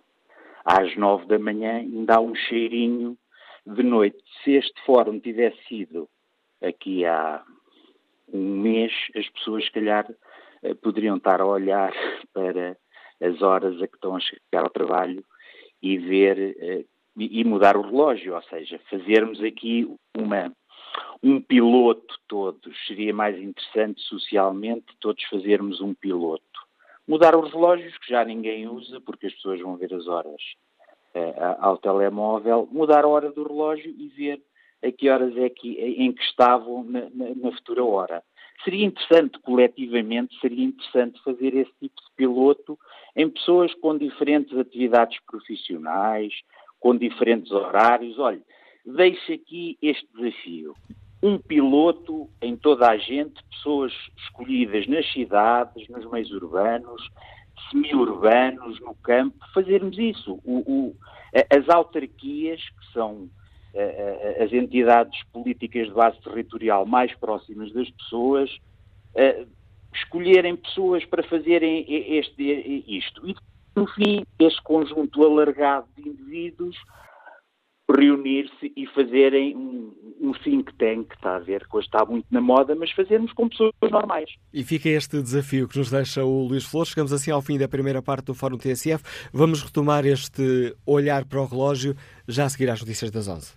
Às nove da manhã ainda há um cheirinho de noite. Se este fórum tivesse sido aqui há um mês, as pessoas, se calhar, eh, poderiam estar a olhar para as horas a que estão a chegar ao trabalho e ver eh, e mudar o relógio, ou seja, fazermos aqui uma, um piloto todos. Seria mais interessante socialmente todos fazermos um piloto. Mudar os relógios, que já ninguém usa, porque as pessoas vão ver as horas uh, ao telemóvel, mudar a hora do relógio e ver a que horas é que, em que estavam na, na, na futura hora. Seria interessante, coletivamente, seria interessante fazer esse tipo de piloto em pessoas com diferentes atividades profissionais, com diferentes horários. Olha, deixo aqui este desafio. Um piloto em toda a gente, pessoas escolhidas nas cidades, nos meios urbanos, semi-urbanos, no campo, fazermos isso. O, o, as autarquias, que são as entidades políticas de base territorial mais próximas das pessoas, escolherem pessoas para fazerem este, isto. E no fim, este conjunto alargado de indivíduos reunir-se e fazerem um, um think tank, está a ver, que hoje está muito na moda, mas fazermos com pessoas normais. E fica este desafio que nos deixa o Luís Flores. Chegamos assim ao fim da primeira parte do Fórum TSF. Vamos retomar este olhar para o relógio já a seguir às notícias das 11.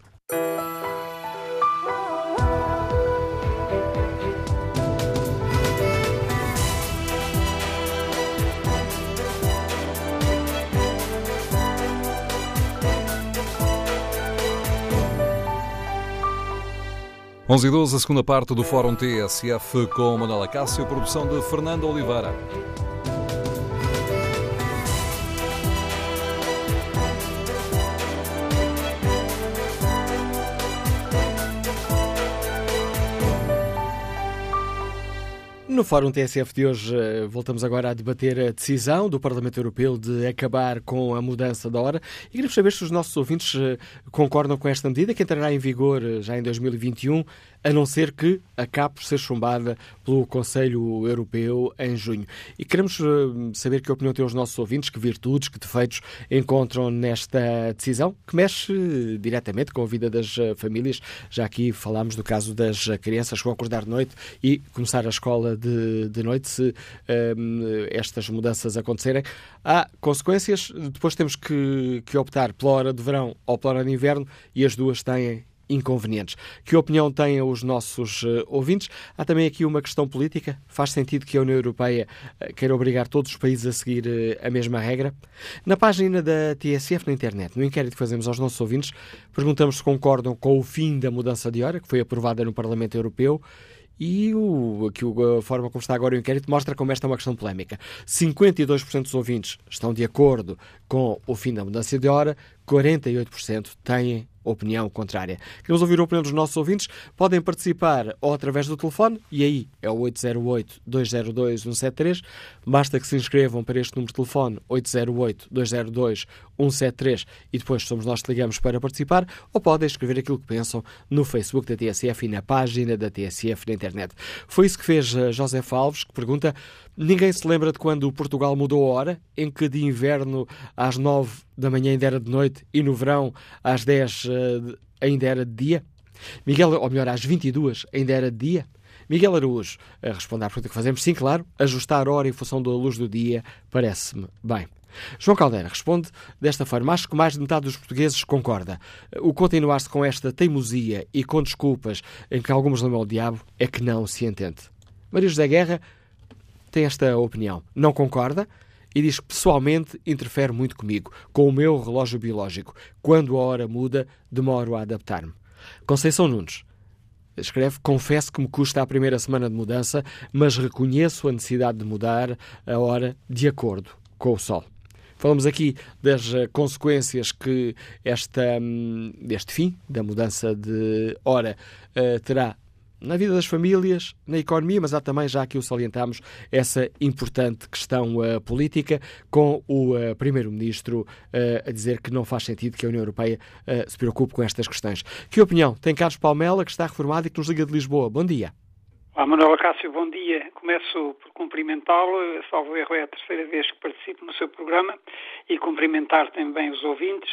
11 e 12, a segunda parte do Fórum TSF com Manuela Cássio, produção de Fernando Oliveira. No Fórum TSF de hoje, eh, voltamos agora a debater a decisão do Parlamento Europeu de acabar com a mudança da hora. E queremos saber se os nossos ouvintes eh, concordam com esta medida, que entrará em vigor eh, já em 2021, a não ser que acabe por ser chumbada pelo Conselho Europeu em junho. E queremos eh, saber que opinião têm os nossos ouvintes, que virtudes, que defeitos encontram nesta decisão, que mexe diretamente com a vida das eh, famílias. Já aqui falámos do caso das crianças que vão acordar de noite e começar a escola de, de noite, se um, estas mudanças acontecerem. Há consequências, depois temos que, que optar pela hora de verão ou pela hora de inverno e as duas têm inconvenientes. Que opinião têm os nossos uh, ouvintes? Há também aqui uma questão política. Faz sentido que a União Europeia uh, queira obrigar todos os países a seguir uh, a mesma regra? Na página da TSF na internet, no inquérito que fazemos aos nossos ouvintes, perguntamos se concordam com o fim da mudança de hora, que foi aprovada no Parlamento Europeu, e o, aqui a forma como está agora o inquérito mostra como esta é uma questão polémica. 52% dos ouvintes estão de acordo com o fim da mudança de hora, 48% têm opinião contrária. Queremos ouvir a opinião dos nossos ouvintes. Podem participar ou através do telefone, e aí é o 808-202-173. Basta que se inscrevam para este número de telefone, 808-202-173, e depois somos nós que ligamos para participar, ou podem escrever aquilo que pensam no Facebook da TSF e na página da TSF na internet. Foi isso que fez eh, José Alves, que pergunta: ninguém se lembra de quando Portugal mudou a hora, em que de inverno às 9 da manhã ainda era de noite e no verão às 10 uh, ainda era de dia? Miguel, ou melhor, às 22 ainda era de dia? Miguel Araújo, a responder à pergunta que fazemos, sim, claro, ajustar a hora em função da luz do dia parece-me bem. João Caldeira responde desta forma: Acho que mais de metade dos portugueses concorda. O continuar-se com esta teimosia e com desculpas em que alguns lembram o diabo é que não se entende. Maria José Guerra tem esta opinião. Não concorda, e diz que pessoalmente interfere muito comigo, com o meu relógio biológico. Quando a hora muda, demoro a adaptar-me. Conceição Nunes escreve: Confesso que me custa a primeira semana de mudança, mas reconheço a necessidade de mudar a hora de acordo com o Sol. Falamos aqui das eh, consequências que esta, hum, este fim da mudança de hora uh, terá na vida das famílias, na economia, mas há também, já que o salientamos, essa importante questão uh, política, com o uh, Primeiro-Ministro uh, a dizer que não faz sentido que a União Europeia se preocupe com estas questões. Que opinião tem Carlos Palmela, que está reformado e que nos liga de Lisboa? Bom dia. Olá, Manuela Cássio, bom dia. Começo por cumprimentá-lo, salvo erro é a terceira vez que participo no seu programa, e cumprimentar também os ouvintes.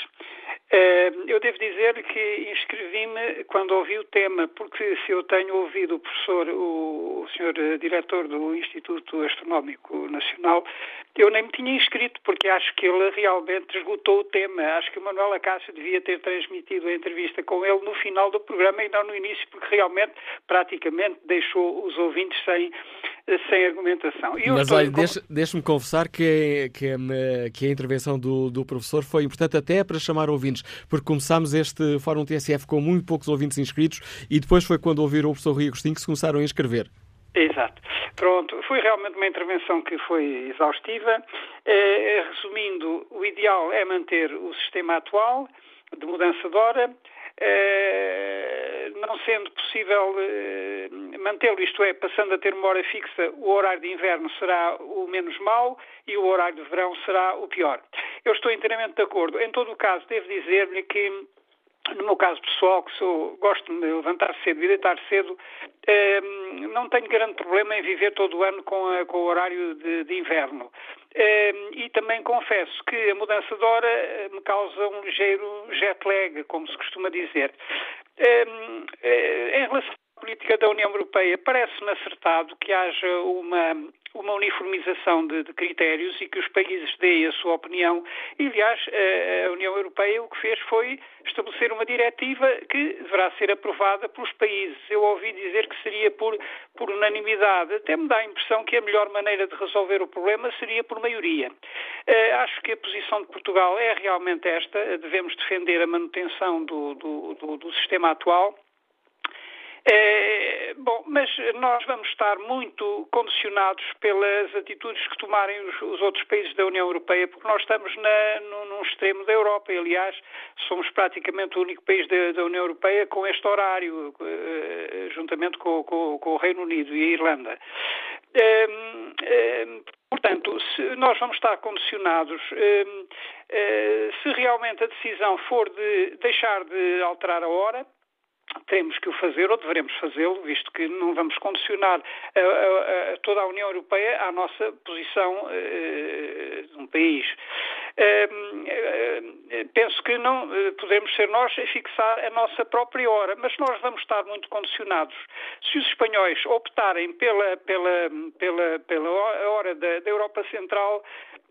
Eh, eu devo dizer que inscrevi-me quando ouvi o tema, porque se eu tenho ouvido o professor, o, senhor diretor do Instituto Astronómico Nacional, eu nem me tinha inscrito, porque acho que ele realmente esgotou o tema. Acho que o Manuel Acácio devia ter transmitido a entrevista com ele no final do programa e não no início, porque realmente, praticamente, deixou os ouvintes sem, sem argumentação. Mas olha, deixe-me deixe confessar que, que, que, a intervenção do, do professor foi importante até para chamar ouvintes, porque começámos este Fórum TSF com muito poucos ouvintes inscritos e depois foi quando ouviram o professor Rui Agostinho que se começaram a inscrever. Exato. Pronto, foi realmente uma intervenção que foi exaustiva. Eh, resumindo, o ideal é manter o sistema atual de mudança de hora, eh, não sendo possível eh, mantê-lo, isto é, passando a ter uma hora fixa, o horário de inverno será o menos mau e o horário de verão será o pior. Eu estou inteiramente de acordo. Em todo o caso, devo dizer-lhe que no meu caso pessoal, que sou, gosto de levantar cedo e deitar cedo, eh, não tenho grande problema em viver todo o ano com, a, com o horário de, de inverno. Eh, e também confesso que a mudança de hora eh, me causa um ligeiro jet lag, como se costuma dizer. Em relação política da União Europeia, parece-me acertado que haja uma uma uniformização de, de, critérios e que os países deem a sua opinião. E, aliás, a União Europeia o que fez foi estabelecer uma diretiva que deverá ser aprovada pelos países. Eu ouvi dizer que seria por, por unanimidade. Até me dá a impressão que a melhor maneira de resolver o problema seria por maioria. Uh, acho que a posição de Portugal é realmente esta. Devemos defender a manutenção do, do, do, do sistema atual é, bom, mas nós vamos estar muito condicionados pelas atitudes que tomarem os, os outros países da União Europeia, porque nós estamos na, no, num extremo da Europa e, aliás, somos praticamente o único país da, da União Europeia com este horário, uh, juntamente com, com, com, o Reino Unido e a Irlanda. Uh, uh, portanto, nós vamos estar condicionados. se realmente a decisão for de deixar de alterar a hora, teremos que o fazer ou devemos fazê-lo, visto que não vamos condicionar a, a, a toda a União Europeia à nossa posição uh, de um país. Uh, uh, penso que não podemos ser nós a fixar a nossa própria hora, mas nós vamos estar muito condicionados. Se os espanhóis optarem pela, pela, pela, pela hora da, da Europa Central,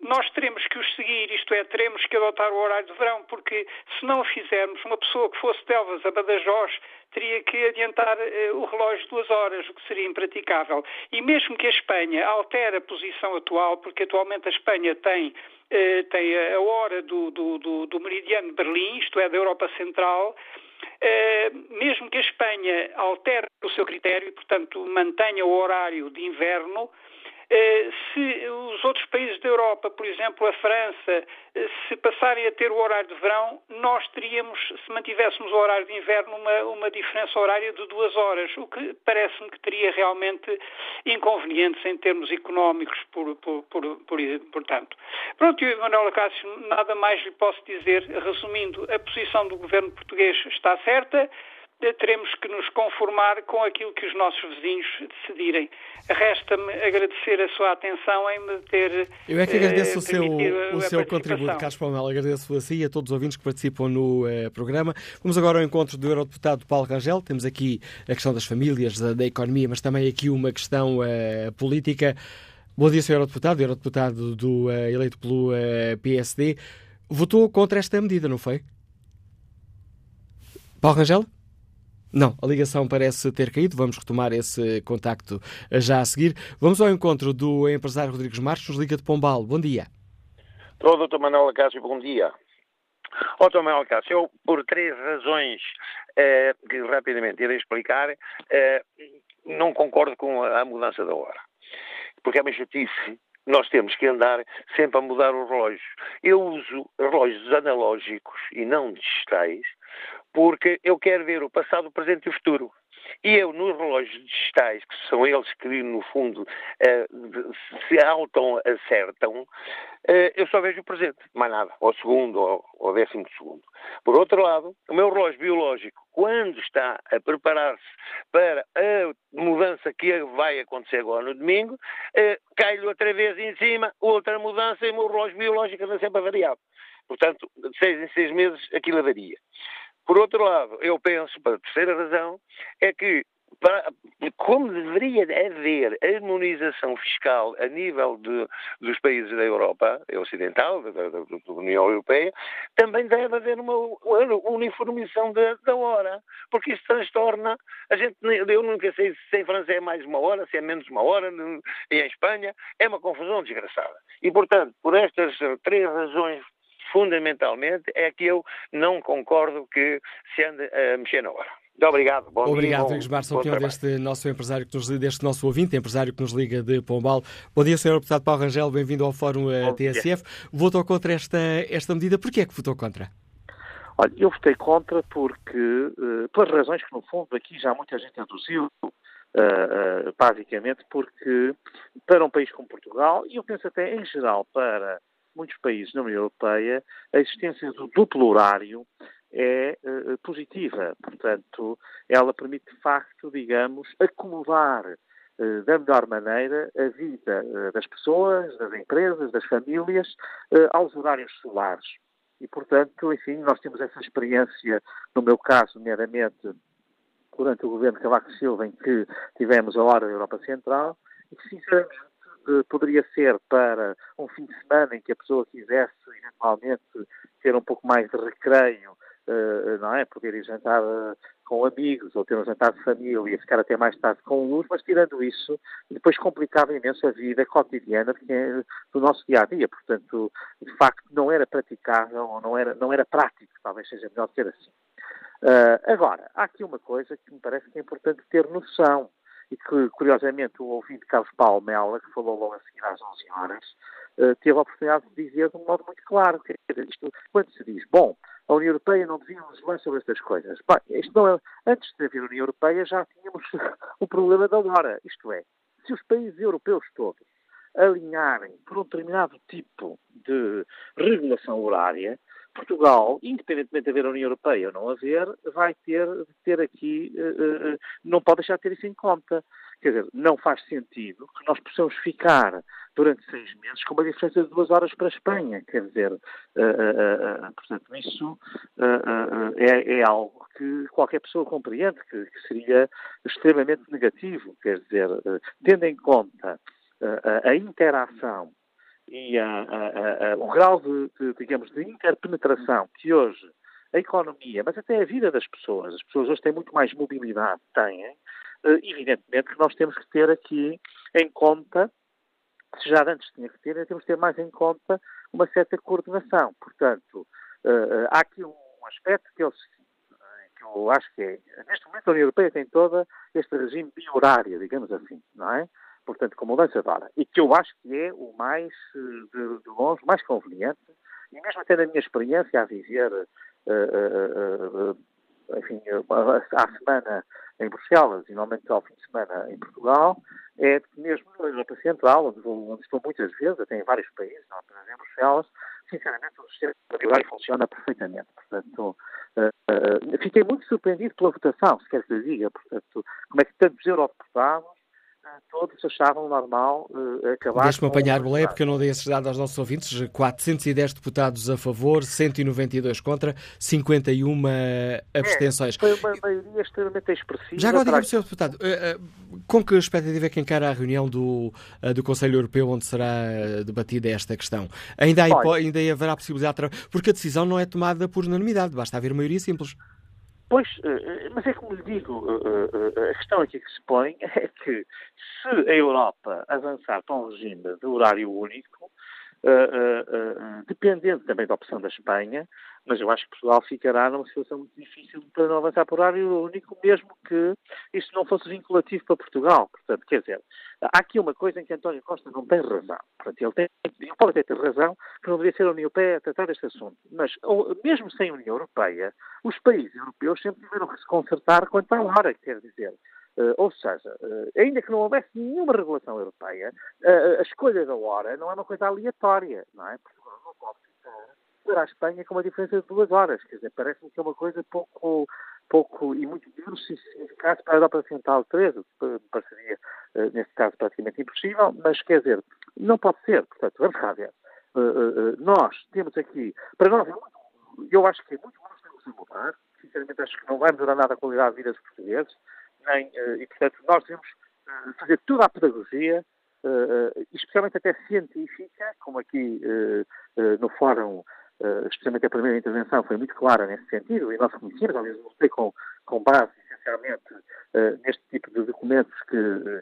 nós teremos que os seguir, isto é, teremos que adotar o horário de verão, porque se não o fizermos, uma pessoa que fosse de Elvas a Badajoz teria que adiantar uh, o relógio duas horas, o que seria impraticável. E mesmo que a Espanha altere a posição atual, porque atualmente a Espanha tem, uh, tem a hora do, do, do, do, meridiano de Berlim, isto é, da Europa Central, uh, mesmo que a Espanha altere o seu critério portanto, mantenha o horário de inverno, eh, se os outros países da Europa, por exemplo, a França, eh, se passarem a ter o horário de verão, nós teríamos, se mantivéssemos o horário de inverno, uma, uma diferença horária de duas horas, o que parece-me que teria realmente inconvenientes em termos económicos, por, por, por, por portanto. Pronto, e Manuel Acácio, nada mais lhe posso dizer. Resumindo, a posição do governo português está certa teremos que nos conformar com aquilo que os nossos vizinhos decidirem. Resta-me agradecer a sua atenção em me ter. Eu é que agradeço uh, o seu, o seu contributo, Carlos Palmel. Agradeço a si e a todos os ouvintes que participam no uh, programa. Vamos agora ao encontro do Eurodeputado Paulo Rangel. Temos aqui a questão das famílias, da, da economia, mas também aqui uma questão uh, política. Bom dia, Sr. Eurodeputado, Eurodeputado do, eleito pelo PSD. Votou contra esta medida, não foi? Paulo Rangel? Não, a ligação parece ter caído. Vamos retomar esse contacto já a seguir. Vamos ao encontro do empresário Rodrigues Marques, nos Liga de Pombal. Bom dia. Estou, doutor Manuel Acácio, bom dia. Ó, doutor Manuel Acácio, eu, por três razões eh, que rapidamente irei explicar, eh, não concordo com a, a mudança da hora. Porque é uma justiça nós temos que andar sempre a mudar os relógios. Eu uso relógios analógicos e não digitais porque eu quero ver o passado, o presente e o futuro. E eu, nos relógios digitais, que são eles que, no fundo, uh, se auto-acertam, uh, eu só vejo o presente, mais nada, ou segundo, ou, ou décimo segundo. Por outro lado, o meu relógio biológico, quando está a preparar-se para a mudança que vai acontecer agora no domingo, uh, cai-lhe outra vez em cima, outra mudança, e o meu relógio biológico anda sempre avariado. Portanto, de seis em seis meses aquilo varia. Por outro lado, eu penso, para a terceira razão, é que para, como deveria haver harmonização fiscal a nível de, dos países da Europa Ocidental, da, da, da, União Europeia, também deve haver uma, uniformização da, da, hora, porque isso transtorna. A gente, eu nunca sei se em França é mais uma hora, se é menos uma hora, e em Espanha é uma confusão desgraçada. E, portanto, por estas três razões fundamentalmente, é que eu não concordo que se ande a mexer na hora. Muito obrigado. Bom obrigado, Rodrigues Barça, opinião deste nosso empresário, que nos, deste nosso ouvinte, empresário que nos liga de Pombal. Bom dia, Sr. Deputado Paulo Rangel, bem-vindo ao Fórum eh, Bom TSF. Dia. Votou contra esta, esta medida. Porquê é que votou contra? Olha, eu votei contra porque, uh, pelas razões que, no fundo, aqui já muita gente aduziu, uh, uh, basicamente porque, para um país como Portugal, e eu penso até em geral para muitos países na União Europeia, a existência do duplo horário é uh, positiva. Portanto, ela permite, de facto, digamos, acomodar uh, da melhor maneira a vida uh, das pessoas, das empresas, das famílias, aos horários solares. E, portanto, enfim, nós temos essa experiência, no meu caso, nomeadamente, durante o governo Cavaco Silva, em que tivemos a hora da Europa Central, e sinceramente, poderia ser para um fim de semana em que a pessoa quisesse eventualmente ter um pouco mais de recreio, uh, não é? Poder ir jantar uh, com amigos ou ter um jantar de família e ficar até mais tarde com luz, mas tirando isso, depois complicava imenso a vida cotidiana do nosso dia a dia. Portanto, de facto, não era praticável ou não era, não era prático, talvez seja melhor ser assim. Uh, agora, há aqui uma coisa que me parece que é importante ter noção e que, curiosamente, o ouvinte Carlos Paulo Mela, que falou logo a seguir às 11 horas, uh, teve a oportunidade de dizer de um modo muito claro. Que, isto, quando se diz, bom, a União Europeia não devia legislar sobre estas coisas. Isto não é, antes de haver a União Europeia já tínhamos o problema da hora. Isto é, se os países europeus todos alinharem por um determinado tipo de regulação horária, Portugal, independentemente de haver a União Europeia ou não haver, vai ter ter aqui, uh, uh, não pode deixar de ter isso em conta. Quer dizer, não faz sentido que nós possamos ficar durante seis meses com uma diferença de duas horas para a Espanha. Quer dizer, uh, portanto, isso é, é, algo que qualquer pessoa compreende que, que seria extremamente negativo. Quer dizer, tendo em conta a interação e a, a, a, o grau de, de, digamos, de interpenetração que hoje a economia, mas até a vida das pessoas, as pessoas hoje têm muito mais mobilidade, têm, eh, evidentemente que nós temos que ter aqui em conta, se já antes tinha que ter, temos que ter mais em conta uma certa coordenação. Portanto, eh, há aqui um aspecto que eu, que eu acho que é, neste momento a União Europeia tem todo este regime biorário, digamos assim, não é? Portanto, com mudança de hora. E que eu acho que é o mais, eh, de, de longe, mais conveniente, e mesmo até na minha experiência a viver, uh, uh, uh, enfim, à semana em Bruxelas e normalmente ao fim de semana em Portugal, é que mesmo na Europa Central, onde, vou, onde estou muitas vezes, até em vários países, não apenas em Bruxelas, sinceramente o sistema partidário funciona perfeitamente. Portanto, fiquei muito surpreendido pela votação, se quer que eu diga, portanto, como é que tantos eurodeputados todos achavam normal uh, acabar. Deixe-me apanhar o porque eu não dei esses dados aos nossos ouvintes. 410 deputados a favor, 192 contra, 51 abstenções. É, foi uma maioria extremamente expressiva. Já agora diga-me, Sr. Deputado, uh, uh, com que expectativa é que encara a reunião do, do Conselho Europeu onde será debatida esta questão? Ainda, há, ainda haverá possibilidade de... Porque a decisão não é tomada por unanimidade, basta haver maioria simples. Pois, eh, mas é como lhe digo, eh, eh, a questão aqui que se põe é que se a Europa avançar para um regime de horário único, dependendo também da opção da Espanha, mas eu acho que Portugal ficará numa situação muito difícil para não avançar por horário único, mesmo que isto não fosse vinculativo para Portugal. Portanto, quer dizer, há aqui uma coisa em que António Costa não tem razão. Portanto, ele, tem, ele pode até ter razão que não deveria ser a União Europeia a tratar este assunto. Mas, mesmo sem a União Europeia, os países europeus sempre tiveram que se consertar quanto à hora, quer dizer. Uh, ou seja, uh, ainda que não houvesse nenhuma regulação europeia, uh, a escolha da hora não é uma coisa aleatória, não é? Portugal não pode a Espanha com uma diferença de duas horas. Quer dizer, parece-me que é uma coisa pouco, pouco e muito menos significado para a Europa Central 13, me pareceria, uh, neste caso, praticamente impossível, mas quer dizer, não pode ser. Portanto, vamos cá ver. Uh, uh, nós temos aqui, para nós é muito, eu acho que é muito bom temos a mudar, sinceramente acho que não vai melhorar nada a qualidade de vida dos portugueses, nem, e portanto nós devemos fazer toda a pedagogia, especialmente até científica, como aqui no Fórum uh, especialmente a primeira intervenção, foi muito clara nesse sentido, e nós conhecemos, aliás, sei com, com base, essencialmente, uh, neste tipo de documentos que,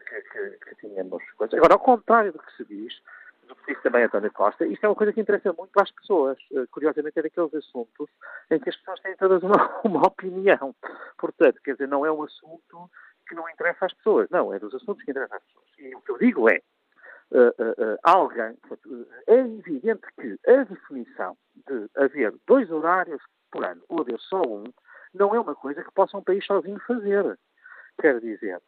que, que, que tínhamos. Agora, ao contrário do que se diz, do que disse também António Costa, isto é uma coisa que interessa muito às pessoas. Uh, curiosamente, é daqueles assuntos em que as pessoas têm todas uma, uma opinião. Portanto, quer dizer, não é um assunto que não interessa às pessoas. Não, é dos assuntos que interessam às pessoas. E o que eu digo é, uh, uh, alguém. É evidente que a definição de haver dois horários por ano ou haver só um não é uma coisa que possa um país sozinho fazer. Quer dizer,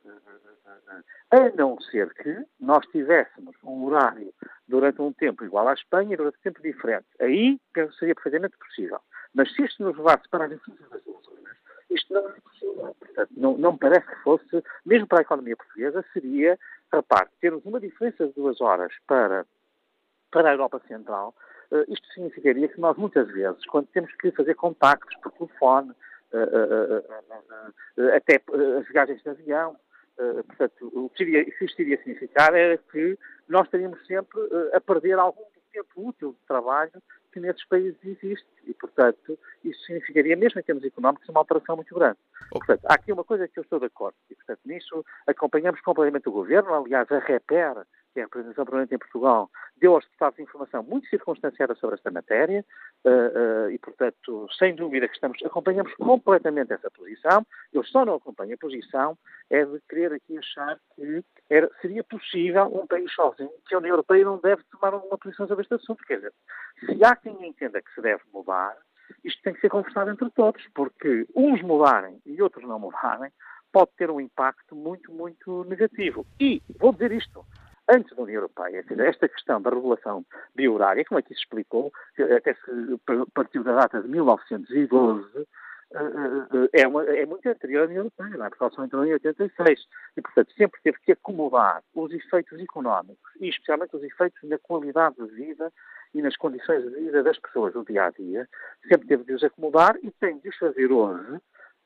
a não ser que nós tivéssemos um horário durante um tempo igual à Espanha e durante um tempo diferente. Aí seria perfeitamente possível. Mas se isto nos levasse para a definição das soluções, isto não é possível. Portanto, não, não me parece que fosse, mesmo para a economia portuguesa, seria Repare, termos uma diferença de duas horas para, para a Europa Central, isto significaria que nós, muitas vezes, quando temos que fazer contactos por telefone, uh, uh, até as viagens de avião, portanto, o que isto iria significar era que nós estaríamos sempre a perder algum tempo útil de trabalho que nesses países existe. E, portanto, isso significaria, mesmo em termos económicos, uma alteração muito grande. Portanto, há aqui uma coisa que eu estou de acordo. E, portanto, nisso acompanhamos completamente o Governo. Aliás, a REPER, que é a representação permanente em Portugal, deu aos deputados informação muito circunstanciada sobre esta matéria uh, uh, e, portanto, sem dúvida que estamos, acompanhamos completamente essa posição. Eu só não acompanho a posição é de querer aqui achar que era, seria possível um país sozinho, que a União Europeia não deve tomar alguma posição sobre este assunto. Quer dizer, se há quem entenda que se deve mudar, isto tem que ser conversado entre todos, porque uns mudarem e outros não mudarem pode ter um impacto muito, muito negativo. E, vou dizer isto, antes da União Europeia. Esta questão da regulação biorária, como aqui se explicou, até se partiu da data de 1912, é, uma, é muito anterior à União Europeia, não é? porque ela só entrou em 86. E, portanto, sempre teve que acomodar os efeitos económicos e, especialmente, os efeitos na qualidade de vida e nas condições de vida das pessoas no dia a dia. Sempre teve de os acomodar e tem de os fazer hoje,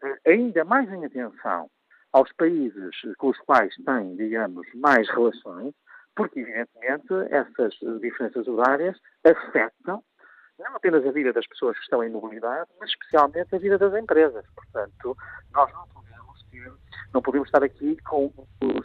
eh, ainda mais em atenção aos países com os quais tem, digamos, mais relações, porque, evidentemente, essas diferenças horárias afetam não apenas a vida das pessoas que estão em mobilidade, mas especialmente a vida das empresas. Portanto, nós não não podemos estar aqui com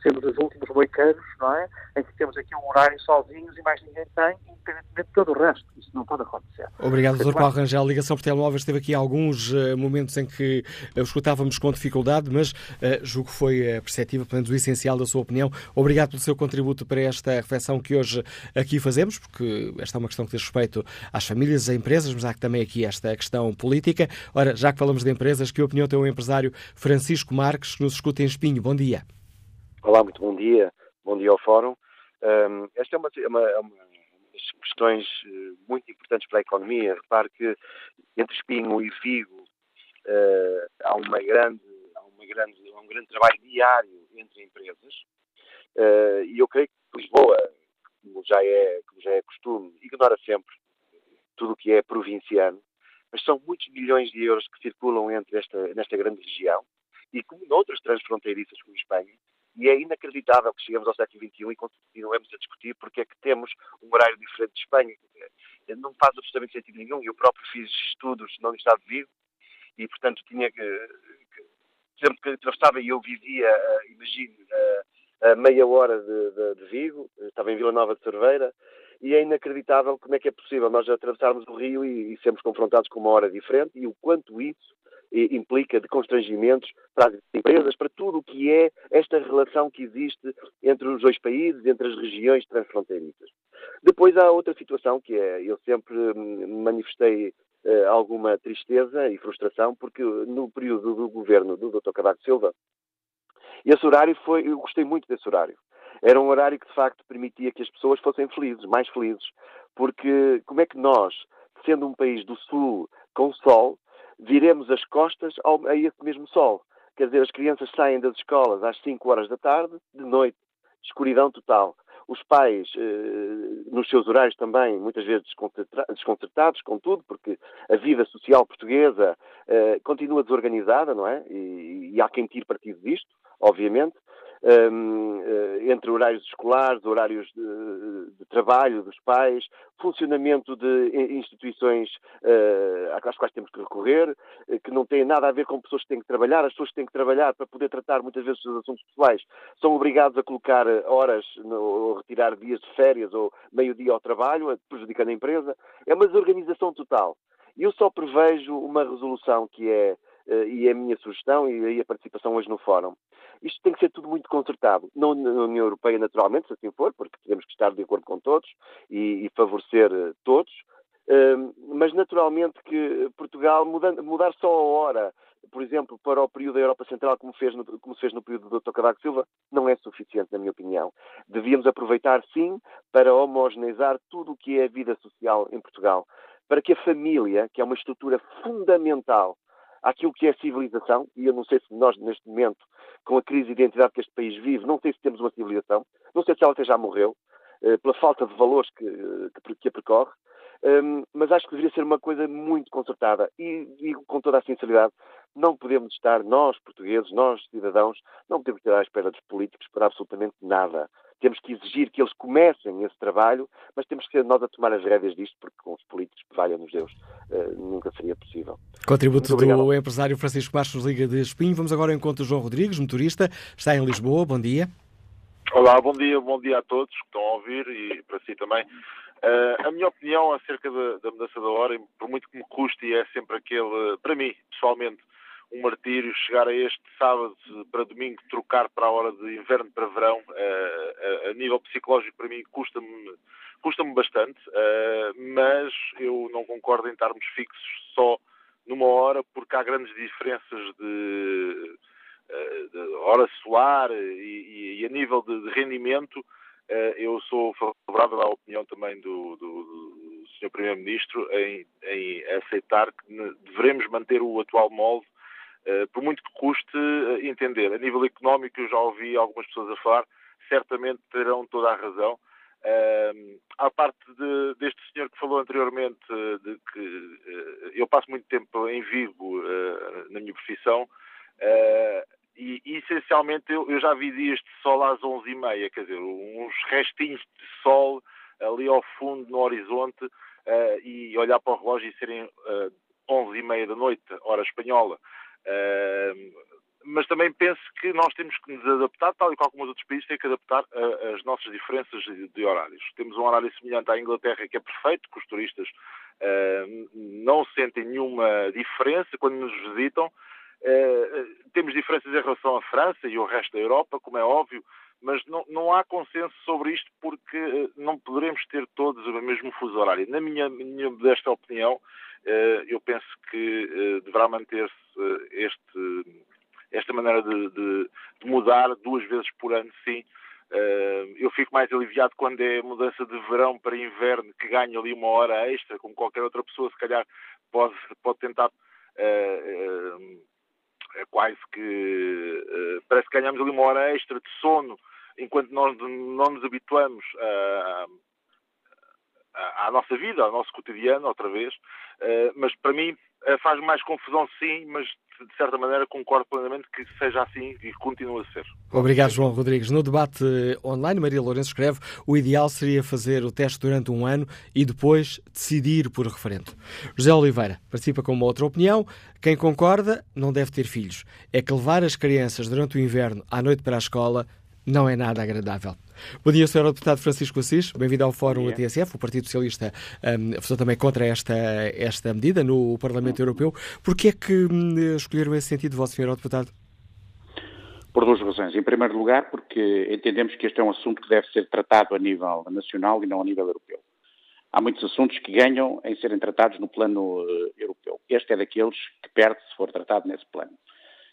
sermos os últimos boiqueiros, não é? Em que temos aqui um horário sozinhos e mais ninguém tem, independentemente de todo o resto. Isso não pode acontecer. Obrigado, Dr. Paulo Rangel. A ligação por telemóveis teve aqui alguns uh, momentos em que uh, escutávamos com dificuldade, mas uh, julgo que foi uh, perceptível, pelo menos o essencial da sua opinião. Obrigado pelo seu contributo para esta reflexão que hoje aqui fazemos, porque esta é uma questão que diz respeito às famílias, às empresas, mas há também aqui esta questão política. Ora, já que falamos de empresas, que opinião tem o empresário Francisco Marques, que nos escuta em Espinho? Bom dia. Olá, muito bom dia. Bom dia ao Fórum. Um, esta é uma, é uma, é uma questões eh, muito importantes para a economia. Repare que entre Espinho e Vigo uh, há, uma grande, há, uma grande, há um grande trabalho diário entre empresas uh, e eu creio que Lisboa, como já é, como já é costume, ignora sempre tudo o que é provinciano, mas são muitos milhões de euros que circulam entre esta, nesta grande região e como noutras transfronteiriças como Espanha, e é inacreditável que chegamos ao século XXI e continuemos a discutir porque é que temos um horário diferente de Espanha. Não faz absolutamente sentido nenhum. Eu próprio fiz estudos no Estado de Vigo e, portanto, tinha que, sempre que atravessava e eu vivia, uh, imagino, uh, a meia hora de, de, de, Vigo, estava em Vila Nova de Cerveira, e é inacreditável como é que é possível nós atravessarmos o Rio e, e sermos confrontados com uma hora diferente e o quanto isso implica de constrangimentos para as empresas, para tudo o que é esta relação que existe entre os dois países, entre as regiões transfronteiriças. Depois há outra situação que é, eu sempre hum, manifestei uh, alguma tristeza e frustração, porque no período do governo do Dr. Cavaco Silva, esse horário foi, eu gostei muito desse horário. Era um horário que de facto permitia que as pessoas fossem felizes, mais felizes, porque como é que nós, sendo um país do Sul com sol, viremos as costas ao, a esse mesmo sol. Quer dizer, as crianças saem das escolas às 5 horas da tarde, de noite, escuridão total. Os pais, eh, nos seus horários também, muitas vezes desconcertados com tudo, porque a vida social portuguesa eh, continua desorganizada, não é? E, há quem tire partido disto, obviamente entre horários escolares, horários de, de, trabalho dos pais, funcionamento de instituições uh, às quais temos que recorrer, eh, que não têm nada a ver com pessoas que têm que trabalhar. As pessoas que têm que trabalhar para poder tratar muitas vezes os assuntos pessoais são obrigados a colocar horas ou retirar dias de férias ou meio-dia ao trabalho, prejudicando a empresa. É uma desorganização total. Eu só prevejo uma resolução que é eh, e é a minha sugestão e a participação hoje no Fórum. Isto tem que ser tudo muito concertado, na União Europeia naturalmente, se assim for, porque temos que estar de acordo com todos e, e favorecer eh, todos, uh, mas naturalmente que Portugal, mudando, mudar só a hora, por exemplo, para o período da Europa Central, como, fez no, como se fez no período do Dr. Cavaco Silva, não é suficiente, na minha opinião. Devíamos aproveitar, sim, para homogeneizar tudo o que é a vida social em Portugal, para que a família, que é uma estrutura fundamental àquilo que é civilização, e eu não sei se nós, neste momento, com a crise de identidade que este país vive, não sei se temos uma civilização, não sei se ela até já morreu, eh, pela falta de valores que, que, a percorre, um, mas acho que deveria ser uma coisa muito concertada e digo com toda a sinceridade, não podemos estar, nós portugueses, nós cidadãos, não podemos estar à espera dos políticos para absolutamente nada. Temos que exigir que eles comecem esse trabalho, mas temos que ser nós a tomar as rédeas disto, porque com os políticos, valha-nos Deus, uh, nunca seria possível. Contributo do empresário Francisco Bastos, Liga de Espinho. Vamos agora ao encontro João Rodrigues, motorista, está em Lisboa. Bom dia. Olá, bom dia, bom dia a todos que estão a ouvir e para si também. Uh, a minha opinião acerca da, da, mudança da hora, por muito que me custe, é sempre aquele, para mim, pessoalmente, um martírio chegar a este sábado para domingo, trocar para a hora de inverno para verão, uh, a, a nível psicológico, para mim, custa-me custa-me bastante, uh, mas eu não concordo em estarmos fixos só numa hora, porque há grandes diferenças de, de hora solar e, e, a nível de, de rendimento eu sou favorável à opinião também do, do, do Sr. Primeiro-Ministro em, em, aceitar que devemos manter o atual molde, por muito que custe entender. A nível económico, eu já ouvi algumas pessoas a falar, certamente terão toda a razão. Uh, à parte de, deste senhor que falou anteriormente, de que uh, eu passo muito tempo em Vigo uh, na minha profissão e, e, essencialmente eu, eu, já vi dias de sol às 11h30, quer dizer, uns restinhos de sol ali ao fundo no horizonte e olhar para o relógio e serem uh, 11h30 da noite, hora espanhola mas também penso que nós temos que nos adaptar, tal e qual como os outros países têm que adaptar a, as nossas diferenças de, horários. Temos um horário semelhante à Inglaterra que é perfeito, que os turistas uh, não sentem nenhuma diferença quando nos visitam. Uh, temos diferenças em relação à França e ao resto da Europa, como é óbvio, mas não, não há consenso sobre isto porque uh, não poderemos ter todos o mesmo fuso horário. Na minha, minha desta opinião, eu penso que deverá manter-se este esta maneira de, de, de mudar duas vezes por ano, sim. Eu fico mais aliviado quando é mudança de verão para inverno, que ganha ali uma hora extra, como qualquer outra pessoa, se calhar pode, pode tentar. É quase que parece que ganhamos ali uma hora extra de sono enquanto nós não nos habituamos a, à nossa vida, ao nosso cotidiano, outra vez. mas para mim faz mais confusão, sim, mas de certa maneira, concordo plenamente que seja assim e continue a ser. Obrigado, João Rodrigues. No debate online, Maria Lourenço escreve o ideal seria fazer o teste durante um ano e depois decidir por referendo. José Oliveira participa com uma outra opinião. Quem concorda não deve ter filhos. É que levar as crianças durante o inverno à noite para a escola não é nada agradável. Bom dia, Sr. Deputado Francisco Assis. Bem-vindo ao Fórum ATSF. O Partido Socialista um, votou também contra esta, esta medida no Parlamento Europeu. Por que é que um, escolheram esse sentido, vosso Sr. Deputado? Por duas razões. Em primeiro lugar, porque entendemos que este é um assunto que deve ser tratado a nível nacional e não a nível europeu. Há muitos assuntos que ganham em serem tratados no plano uh, europeu. Este é daqueles que perde se for tratado nesse plano.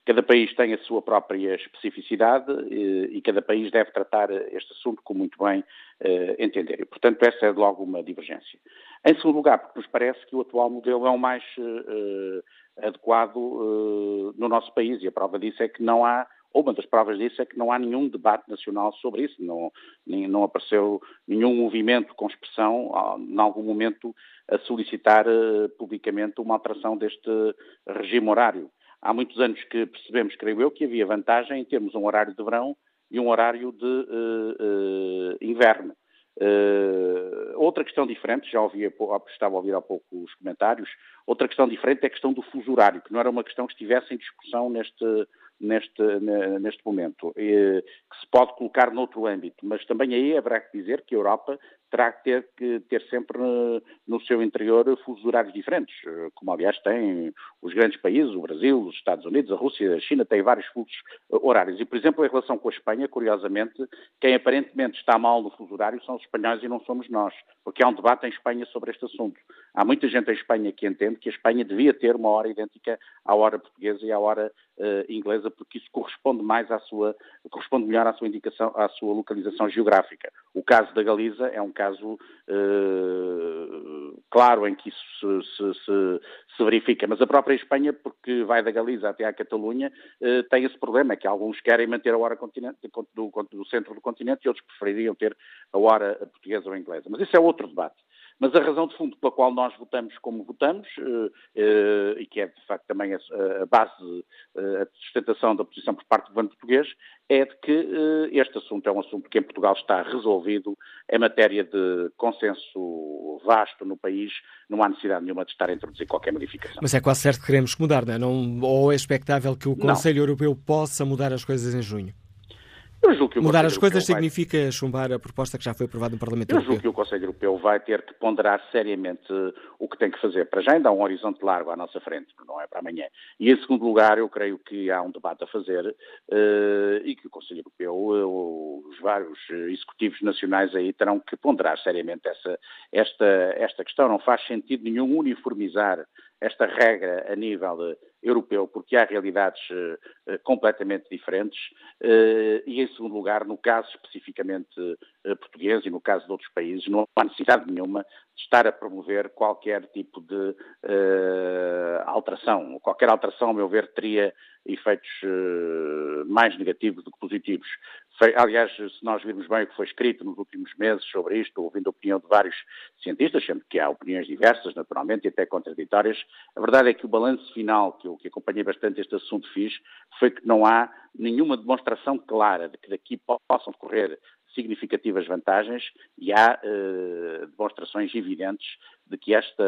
Cada país tem a sua própria especificidade eh, e cada país deve tratar este assunto como muito bem eh, entender. E, portanto, essa é logo uma divergência. Em segundo lugar, porque nos parece que o atual modelo é o mais eh, adequado no nosso país e a prova disso é que não há ou uma das provas disso é que não há nenhum debate nacional sobre isso, não, não apareceu nenhum movimento com expressão, em algum momento, a solicitar uh, publicamente uma alteração deste regime horário. Há muitos anos que percebemos, creio eu, que havia vantagem em termos um horário de verão e um horário de uh, uh, inverno. Uh, outra questão diferente, já ouvi, estava a ouvir há pouco os comentários, outra questão diferente é a questão do fuso horário, que não era uma questão que estivesse em discussão neste, neste, neste momento, que se pode colocar noutro âmbito, mas também aí haverá que dizer que a Europa terá que ter, que ter sempre no seu interior fusos horários diferentes, como aliás têm os grandes países, o Brasil, os Estados Unidos, a Rússia, a China, têm vários fusos horários. E, por exemplo, em relação com a Espanha, curiosamente, quem aparentemente está mal no fuso horário são os espanhóis e não somos nós, porque há um debate em Espanha sobre este assunto. Há muita gente em Espanha que entende que a Espanha devia ter uma hora idêntica à hora portuguesa e à hora uh, inglesa, porque isso corresponde mais à sua, corresponde melhor à sua indicação, à sua localização geográfica. O caso da Galiza é um caso uh, claro em que isso se, se, se, se, verifica. Mas a própria Espanha, porque vai da Galiza até à Catalunha, uh, tem esse problema, que alguns querem manter a hora do, do centro do continente e outros prefeririam ter a hora portuguesa ou inglesa. Mas isso é outro debate. Mas a razão de fundo pela qual nós votamos como votamos, eh, eh, e que é de facto também a, base, eh, a sustentação da posição por parte do governo português, é de que este assunto é um assunto que em Portugal está resolvido em matéria de consenso vasto no país, não há necessidade nenhuma de estar a introduzir qualquer modificação. Mas é quase certo que queremos mudar, não é? Não, ou é expectável que o Conselho não. Europeu possa mudar as coisas em junho? Mudar as coisas vai... significa chumbar a proposta que já foi aprovada no Parlamento Eu Europeu? Eu julgo que o Conselho Europeu vai ter que ponderar seriamente o que tem que fazer. Para já ainda há um horizonte largo à nossa frente, não é para amanhã. E em segundo lugar, eu creio que há um debate a fazer uh, e que o Conselho Europeu, uh, os vários executivos nacionais aí terão que ponderar seriamente essa, esta, esta questão. Não faz sentido nenhum uniformizar esta regra a nível europeu, porque há realidades uh, completamente diferentes, uh, e em segundo lugar, no caso especificamente português e no caso de outros países, não há necessidade nenhuma de estar a promover qualquer tipo de alteração. Qualquer alteração, a meu ver, teria efeitos mais negativos do que positivos. Aliás, se nós virmos bem o que foi escrito nos últimos meses sobre isto, ouvindo a opinião de vários cientistas, sempre que há opiniões diversas, naturalmente, e até contraditórias, a verdade é que o balanço final, que eu que acompanhei bastante este assunto fiz, foi que não há nenhuma demonstração clara de que daqui possam decorrer significativas vantagens e há eh, demonstrações evidentes de que esta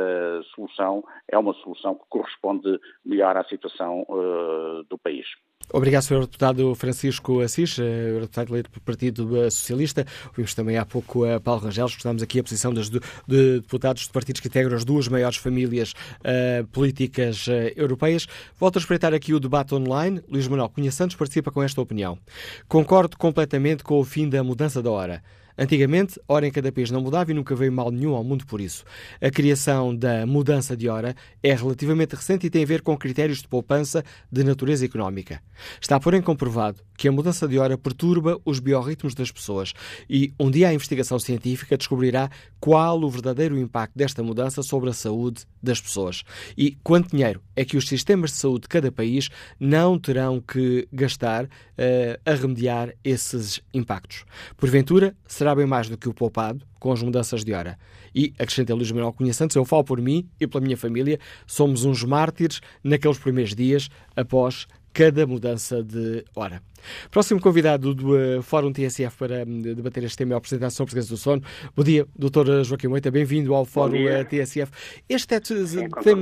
solução é uma solução que corresponde melhor à situação eh, do país. Obrigado, Sr. Deputado Francisco Assis, eh, Deputado eleito pelo Partido Socialista. Ouvimos também há pouco a Paulo Rangel, escutamos aqui a posição dos de deputados de partidos que integram as duas maiores famílias uh, políticas uh, europeias. Volto a espreitar aqui o debate online. Luís Manuel Cunha Santos participa com esta opinião. Concordo completamente com o fim da mudança da hora. Antigamente, hora em cada país não mudava e nunca veio mal nenhum ao mundo por isso. A criação da mudança de hora é relativamente recente e tem a ver com critérios de poupança de natureza económica. Está, porém, comprovado que a mudança de hora perturba os biorritmos das pessoas e um dia a investigação científica descobrirá qual o verdadeiro impacto desta mudança sobre a saúde das pessoas e quanto dinheiro é que os sistemas de saúde de cada país não terão que gastar uh, a remediar esses impactos. Porventura, será bem mais do que o poupado com as mudanças de hora. E, acrescenta Luís Manuel Cunha Santos, eu falo por mim e pela minha família, somos uns mártires naqueles primeiros dias após cada mudança de hora. Próximo convidado do uh, Fórum TSF para um, debater este tema é o Presidente da Associação Portuguesa do Sono. Bom dia, Dr. Joaquim Moita, bem-vindo ao Fórum uh, TSF. Este é, tem,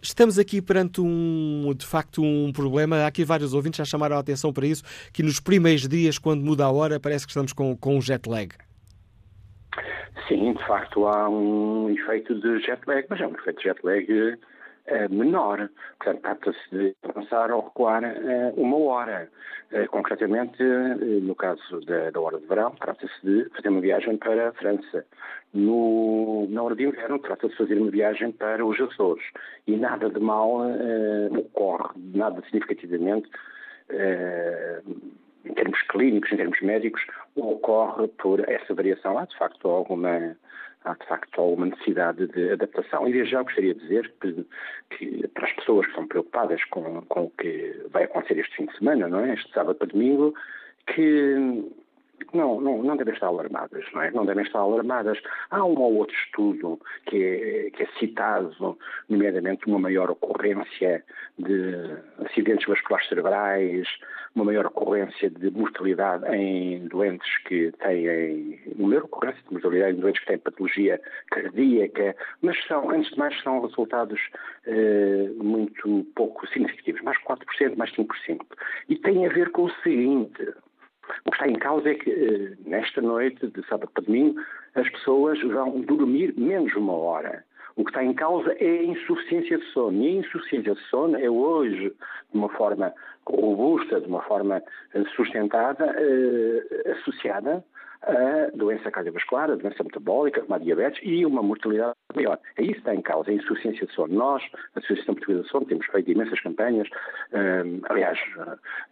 estamos aqui perante um, de facto, um problema. Há aqui vários ouvintes já chamaram a atenção para isso, que nos primeiros dias, quando muda a hora, parece que estamos com, com um jet lag. Sim, de facto há um efeito de jet lag, mas é um efeito de jet lag uh, menor. Portanto, trata-se de avançar ou recuar uh, uma hora. Uh, concretamente, no caso da, da, hora de verão, trata-se de fazer uma viagem para a França. No, na hora de inverno, trata-se de fazer uma viagem para os Açores. E nada de mal ocorre, nada significativamente em termos clínicos, em termos médicos, ocorre por essa variação. Há, de facto, alguma há de facto alguma necessidade de adaptação. E desde já gostaria de dizer que, que, para as pessoas que estão preocupadas com, com o que vai acontecer este fim de semana, não é? Este sábado para domingo, que não, não, não devem estar alarmadas, não é? Não devem estar alarmadas. Há um ou outro estudo que é, que é citado, nomeadamente uma maior ocorrência de acidentes vasculares cerebrais, uma maior ocorrência de mortalidade em doentes que têm, uma maior ocorrência de mortalidade em doentes que têm patologia cardíaca, mas são, antes de mais, são resultados eh, muito pouco significativos, mais 4%, mais 5%. E tem a ver com o seguinte, o que está em causa é que, eh, nesta noite, de sábado para domingo, as pessoas vão dormir menos uma hora. O que está em causa é a insuficiência de sono. E a insuficiência de sono é hoje, de uma forma robusta, de uma forma eh, sustentada, eh, associada a doença cardiovascular, a doença metabólica, como a diabetes e uma mortalidade maior. É isso que está em causa, a insuficiência de sono. Nós, a Associação Portuguesa de Sono, temos feito imensas campanhas, um, aliás,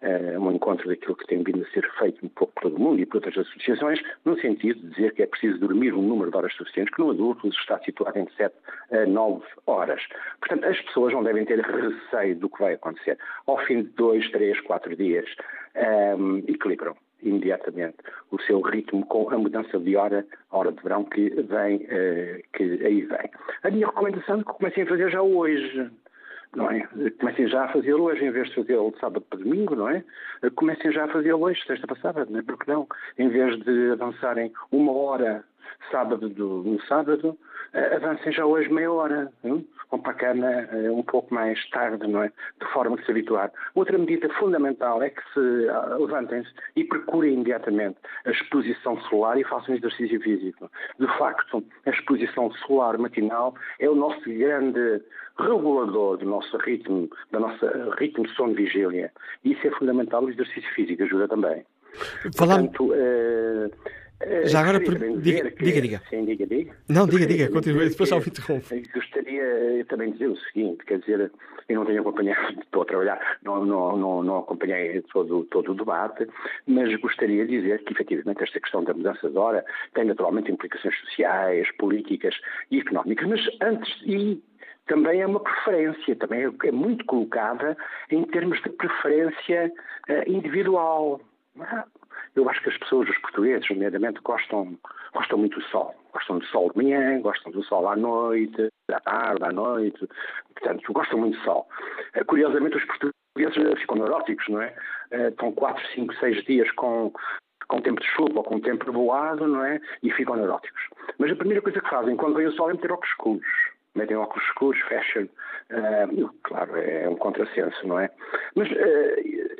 é um encontro daquilo que tem vindo a ser feito um pouco por todo o mundo e por outras associações, no sentido de dizer que é preciso dormir um número de horas suficientes, que no adulto está situado entre 7 a 9 horas. Portanto, as pessoas não devem ter receio do que vai acontecer. Ao fim de 2, 3, 4 dias, um, equilibram imediatamente o seu ritmo com a mudança de hora, hora de verão que vem, eh, que aí vem. A minha recomendação é que comecem a fazer já hoje. Não é? Comecem já a fazer hoje, em vez de de sábado para domingo, não é? Comecem já a fazer hoje, sexta passada, não é? Porque não? Em vez de avançarem uma hora sábado do, no sábado, avancem já hoje meia hora. Hein? Vão para a cama uh, um pouco mais tarde, não é? De forma a se habituar. Outra medida fundamental é que se uh, levantem-se e procurem imediatamente a exposição solar e façam exercício físico. De facto, a exposição solar matinal é o nosso grande regulador do nosso ritmo, do nosso ritmo de sono-vigília. E isso é fundamental, o exercício físico ajuda também. Falando... Portanto, Eh, Já agora, diga, que, diga, diga. Sim, diga, diga. Não, diga, diga, continue, depois já o interrompo. Gostaria também de dizer o seguinte, quer dizer, eu não tenho acompanhado, estou a trabalhar, não, não, não, não acompanhei todo, todo o debate, mas gostaria de dizer que, efetivamente, esta questão da mudança de hora tem naturalmente implicações sociais, políticas e económicas, mas antes, e também é uma preferência, também é, é muito colocada em termos de preferência uh, individual. Eu acho que as pessoas, os portugueses, nomeadamente, gostam, gostam muito do sol. Gostam do sol de manhã, gostam do sol à noite, à tarde, à noite. Portanto, gostam muito do sol. Uh, curiosamente, os portugueses ficam neuróticos, não é? Uh, estão 4, 5, 6 dias com, com tempo de chuva ou com tempo voado, não é? E ficam neuróticos. Mas a primeira coisa que fazem quando vem o sol é meter óculos escuros metem óculos escuros, fashion, uh, claro, é um contrassenso, não é? Mas uh,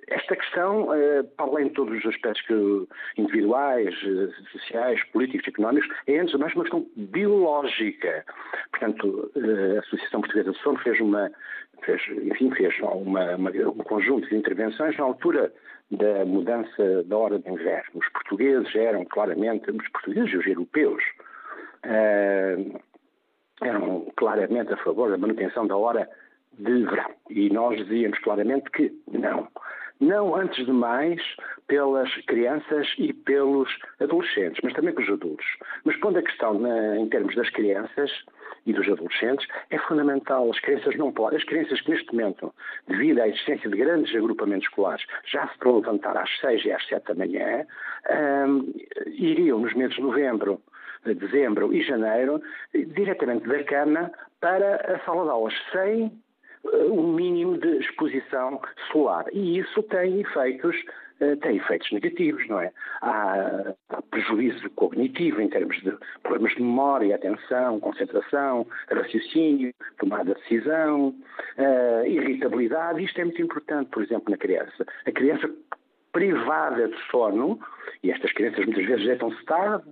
esta questão, uh, para além de todos os aspectos que, individuais, sociais, políticos, económicos, é antes de mais uma questão biológica. Portanto, a Associação Portuguesa do Sono fez uma, fez, enfim, fez uma, uma, um conjunto de intervenções na altura da mudança da hora de inverno. Os portugueses eram claramente, os portugueses e os europeus, eram claramente a favor da manutenção da hora de verão. E nós dizíamos claramente que não. Não, antes de mais, pelas crianças e pelos adolescentes, mas também pelos adultos. Mas pondo a questão na, em termos das crianças e dos adolescentes, é fundamental. As crianças não podem. As crianças que neste momento, devido à existência de grandes agrupamentos escolares, já se estão a levantar às seis e às sete da manhã, hum, iriam nos meses de novembro dezembro e janeiro, diretamente da cama para a sala de aulas, sem eh, mínimo de exposição solar. E isso tem efeitos eh, tem efeitos negativos, não é? Há, prejuízo cognitivo em termos de problemas de memória, atenção, concentração, raciocínio, tomada de decisão, uh, irritabilidade. Isto é muito importante, por exemplo, na criança. A criança privada de sono, e estas crianças muitas vezes deitam-se tarde,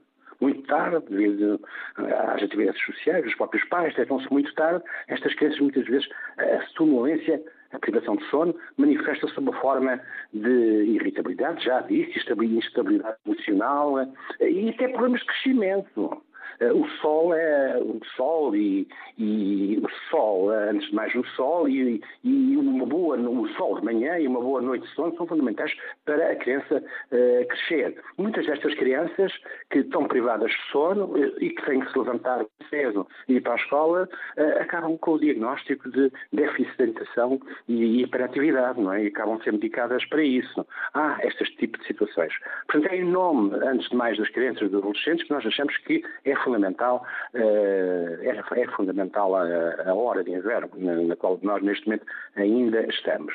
muito tarde, devido às atividades sociais, os próprios pais deitam-se muito tarde, estas crianças muitas vezes a sonolência, a privação de sono, manifesta-se sob uma forma de irritabilidade, já disse, instabilidade emocional eh, e até problemas de crescimento. Eh, o sol é o sol e, e o sol, eh, antes de mais o sol e, e uma boa, o sol de manhã e uma boa noite de sono são fundamentais para a criança uh, crescer. Muitas destas crianças que estão privadas de sono e que têm que se levantar cedo e ir para a escola uh, acabam com o diagnóstico de déficit de alimentação e hiperatividade, não é? E acabam a ser medicadas para isso. Há estes tipos de situações. Portanto, é em nome, antes de mais, das crianças e dos adolescentes que nós achamos que é fundamental, é, é fundamental a, hora de inverno, na, qual nós neste momento ainda estamos.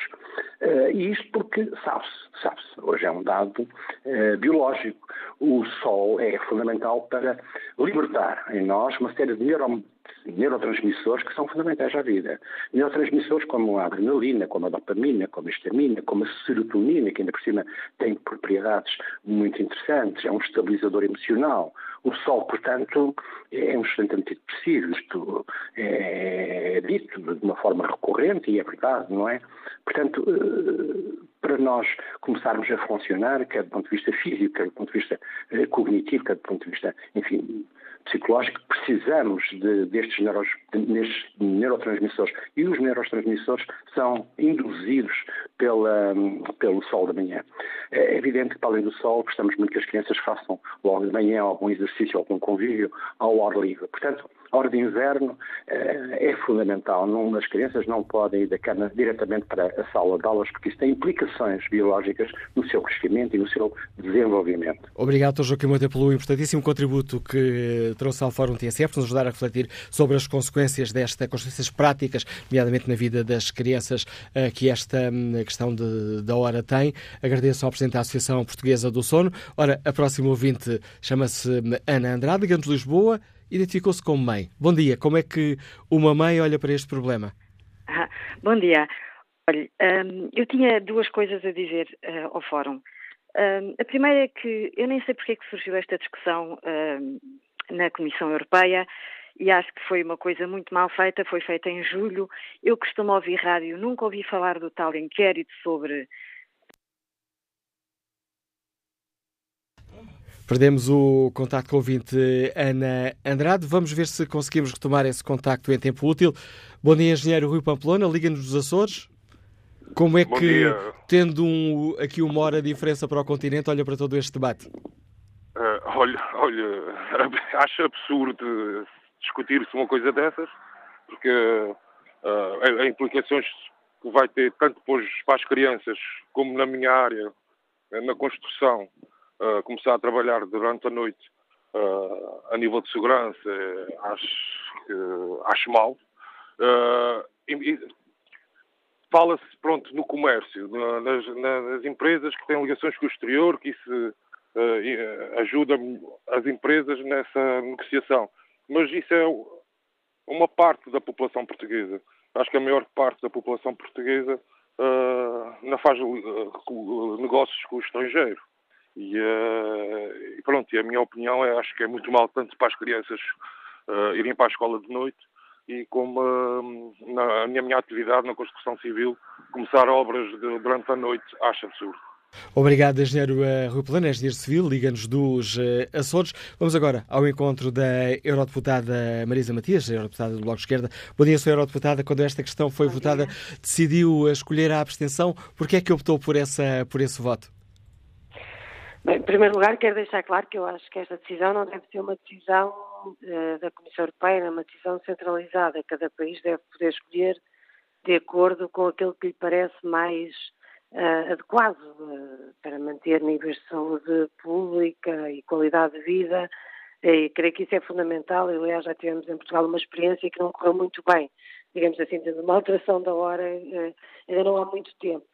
Eh, e isto porque sabe-se, sabe-se, hoje é um dado eh, biológico. O sol é fundamental para libertar em nós uma série de neuro neurotransmissores que são fundamentais à vida. Neurotransmissores como a adrenalina, como a dopamina, como a histamina, como a serotonina, que ainda por cima tem propriedades muito interessantes, é um estabilizador emocional. O sol, portanto, é um excelente antidepressivo, isto é dito de uma forma recorrente e é verdade, não é? Portanto, eh, para nós começarmos a funcionar, quer do ponto de vista físico, quer do ponto de vista eh, cognitivo, quer do ponto de vista, enfim, psicológico, precisamos de, destes, neuros, neurotransmissores. E os neurotransmissores são induzidos pela, pelo sol da manhã. É evidente que, para além do sol, gostamos muito que as crianças façam logo de manhã algum exercício, algum convívio ao ar livre. Portanto, a hora de inverno eh, é fundamental. Não, as crianças não podem ir da cama diretamente para a sala de aulas, porque isso tem implicações biológicas no seu crescimento e no seu desenvolvimento. Obrigado, Dr. Joaquim pelo importantíssimo contributo que trouxe ao Fórum TSF, nos ajudar a refletir sobre as consequências desta, consequências práticas, nomeadamente na vida das crianças, eh, que esta hum, questão de, da hora tem. Agradeço ao Presidente da Associação Portuguesa do Sono. Ora, a próxima ouvinte chama-se hum, Ana Andrade, de Lisboa identificou-se como mãe. Bom dia, como é que uma mãe olha para este problema? Ah, bom dia. Olha, um, eu tinha duas coisas a dizer uh, ao fórum. Um, a primeira é que eu nem sei porque é que surgiu esta discussão um, na Comissão Europeia e acho que foi uma coisa muito mal feita, foi feita em julho. Eu costumo ouvir rádio, nunca ouvi falar do tal inquérito sobre Perdemos o contacto com o ouvinte Ana Andrade. Vamos ver se conseguimos retomar esse contacto em tempo útil. Bom dia, engenheiro Rui Pamplona. Liga-nos dos Açores. Como é Bom que, dia. tendo um, aqui uma hora de diferença para o continente, olha para todo este debate? Eh, olha, olha, acho absurdo discutir-se uma coisa dessas, porque uh, as implicações que vai ter tanto para, as crianças como na minha área, eh, na construção, uh, começar a trabalhar durante a noite uh, a nível de segurança, acho, acho mal. E, Fala-se, pronto, no comércio, nas, nas, empresas que têm ligações com o exterior, que isso ajuda as empresas nessa negociação. Mas isso é uma parte da população portuguesa. Acho que a maior parte da população portuguesa uh, não faz uh, negócios com o estrangeiro. E, uh, e, pronto, e a minha opinião é, acho que é muito mal tanto para as crianças irem para a escola de noite e como na, na minha atividade na construção civil, começar obras de, durante a noite, acho absurdo. Obrigado, engenheiro uh, Rui Plano, engenheiro civil, liga-nos dos uh, Açores. Vamos agora ao encontro da eurodeputada Marisa Matias, eurodeputada do Bloco de Esquerda. Bom dia, Sra. Eurodeputada. Quando esta questão foi Bom votada, dia. decidiu escolher a abstenção. Por que é que optou por, essa, por esse voto? Bem, em primeiro lugar, quero deixar claro que eu acho que esta decisão não deve ser uma decisão uh, da Comissão Europeia, é uma decisão centralizada. Cada país deve poder escolher de acordo com aquilo que lhe parece mais uh, adequado uh, para manter níveis de saúde pública e qualidade de vida. E creio que isso é fundamental. Aliás, já tivemos em Portugal uma experiência que não correu muito bem. Digamos assim, tendo uma alteração da hora, uh, ainda não há muito tempo.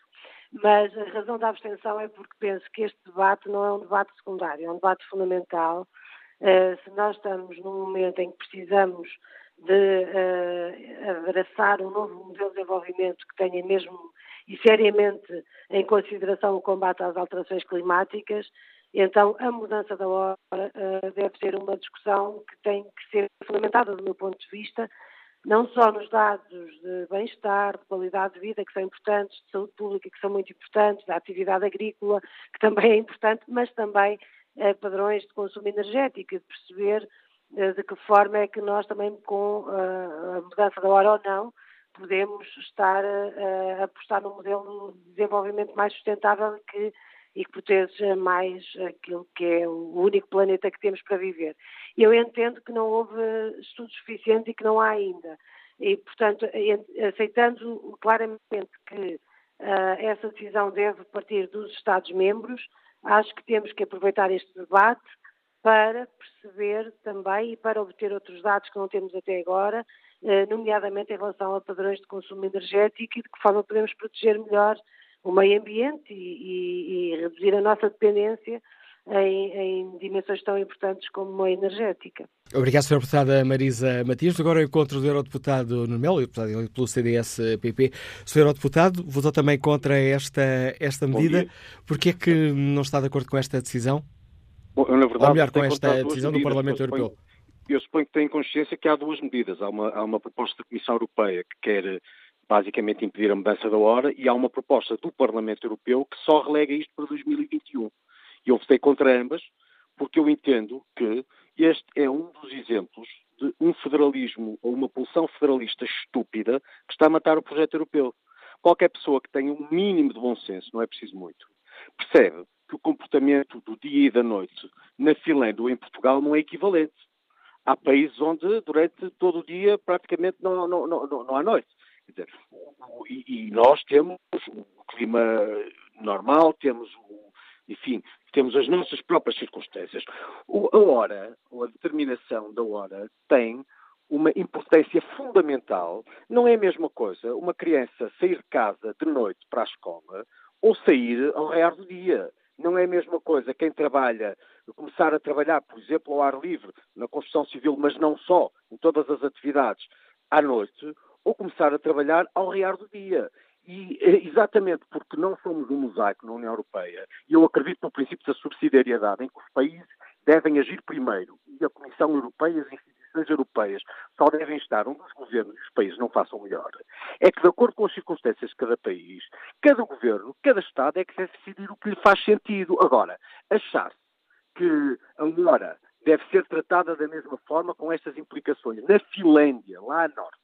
Mas a razão da abstenção é porque penso que este debate não é um debate secundário, é um debate fundamental. se nós estamos num momento em que precisamos de abraçar um novo modelo de desenvolvimento que tenha mesmo e seriamente em consideração o combate às alterações climáticas, então a mudança da hora uh, deve ser uma discussão que tem que ser fundamentada do meu ponto de vista, não só nos dados de bem-estar, de qualidade de vida, que são importantes, de saúde pública, que são muito importantes, da atividade agrícola, que também é importante, mas também uh, padrões de consumo energético, de perceber uh, de que forma é que nós também, com a mudança da hora ou não, podemos estar a, a apostar num modelo de desenvolvimento mais sustentável que, e que proteja mais aquilo que é o único planeta que temos para viver. Eu entendo que não houve estudos suficientes e que não há ainda. E, portanto, aceitando claramente que uh, essa decisão deve partir dos Estados-membros, acho que temos que aproveitar este debate para perceber também e para obter outros dados que não temos até agora, nomeadamente em relação a padrões de consumo energético e de que forma podemos proteger melhor o meio ambiente e, e, e reduzir a nossa dependência em, em, dimensões tão importantes como a energética. Obrigado, Sra. Deputada Marisa Matias. Agora o encontro do Eurodeputado Nuno Melo, deputado pelo CDS-PP. Sr. Eurodeputado, votou também contra esta, esta medida. Por que é que não está de acordo com esta decisão? Bom, eu, na verdade, Ou melhor, com esta decisão do Parlamento Europeu? Eu suponho que têm consciência que há duas medidas. Há uma, há uma proposta da Comissão Europeia que quer basicamente impedir a mudança da hora e há uma proposta do Parlamento Europeu que só relega isto para 2021. E eu votei contra ambas porque eu entendo que este é um dos exemplos de um federalismo ou uma pulsão federalista estúpida que está a matar o projeto europeu. Qualquer pessoa que tenha um mínimo de bom senso, não é preciso muito, percebe que o comportamento do dia e da noite na Finlândia ou em Portugal não é equivalente há países onde durante todo o dia praticamente não, não, não, não há noite. Dizer, e, e, nós temos o clima normal, temos o, enfim, temos as nossas próprias circunstâncias. O, a hora, ou a determinação da hora, tem uma importância fundamental. Não é a mesma coisa uma criança sair de casa de noite para a escola ou sair ao rear do dia. Não é a mesma coisa quem trabalha começar a trabalhar, por exemplo, ao ar livre, na construção civil, mas não só, em todas as atividades, à noite, ou começar a trabalhar ao rear do dia. E é exatamente porque não somos um mosaico na União Europeia, e eu acredito no princípio da subsidiariedade, em que os países devem agir primeiro, e a Comissão Europeia e as instituições europeias só devem estar onde os governos e os países não façam melhor. É que, de acordo com as circunstâncias de cada país, cada governo, cada Estado é que deve decidir o que lhe faz sentido. Agora, achar-se que a hora deve ser tratada da mesma forma com estas implicações. Na Finlândia, lá a norte,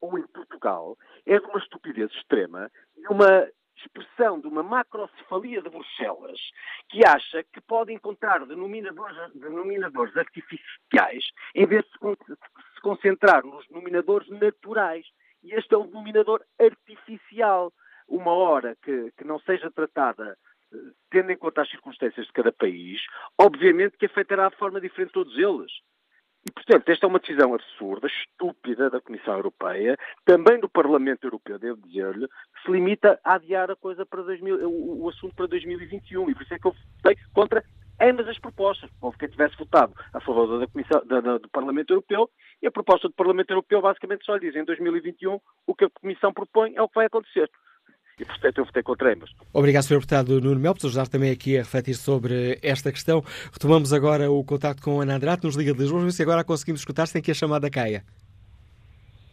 ou em Portugal, é de uma estupidez extrema e uma expressão de uma macrocefalia de Bruxelas que acha que pode encontrar denominadores, denominadores artificiais em vez de se concentrar nos denominadores naturais. E este é um denominador artificial. Uma hora que, que não seja tratada eh, tendo em conta as circunstâncias de cada país, obviamente que afetará de forma diferente todos eles. E, portanto, esta é uma decisão absurda, estúpida da Comissão Europeia, também do Parlamento Europeu, devo dizer-lhe, que se limita a adiar a coisa para 2000, o, o, assunto para 2021. E por isso é que eu votei contra ambas as propostas. Houve quem tivesse votado a favor da Comissão, da, da, do Parlamento Europeu e a proposta do Parlamento Europeu basicamente só lhe diz em 2021 o que a Comissão propõe é o que vai acontecer e, portanto, eu votei contra ambas. Obrigado, Sr. Deputado Nuno Mel, por ajudar também aqui a refletir sobre esta questão. Retomamos agora o contacto com a Ana Andrade, nos Liga de Lisboa, ver se agora conseguimos escutar sem que a chamada caia.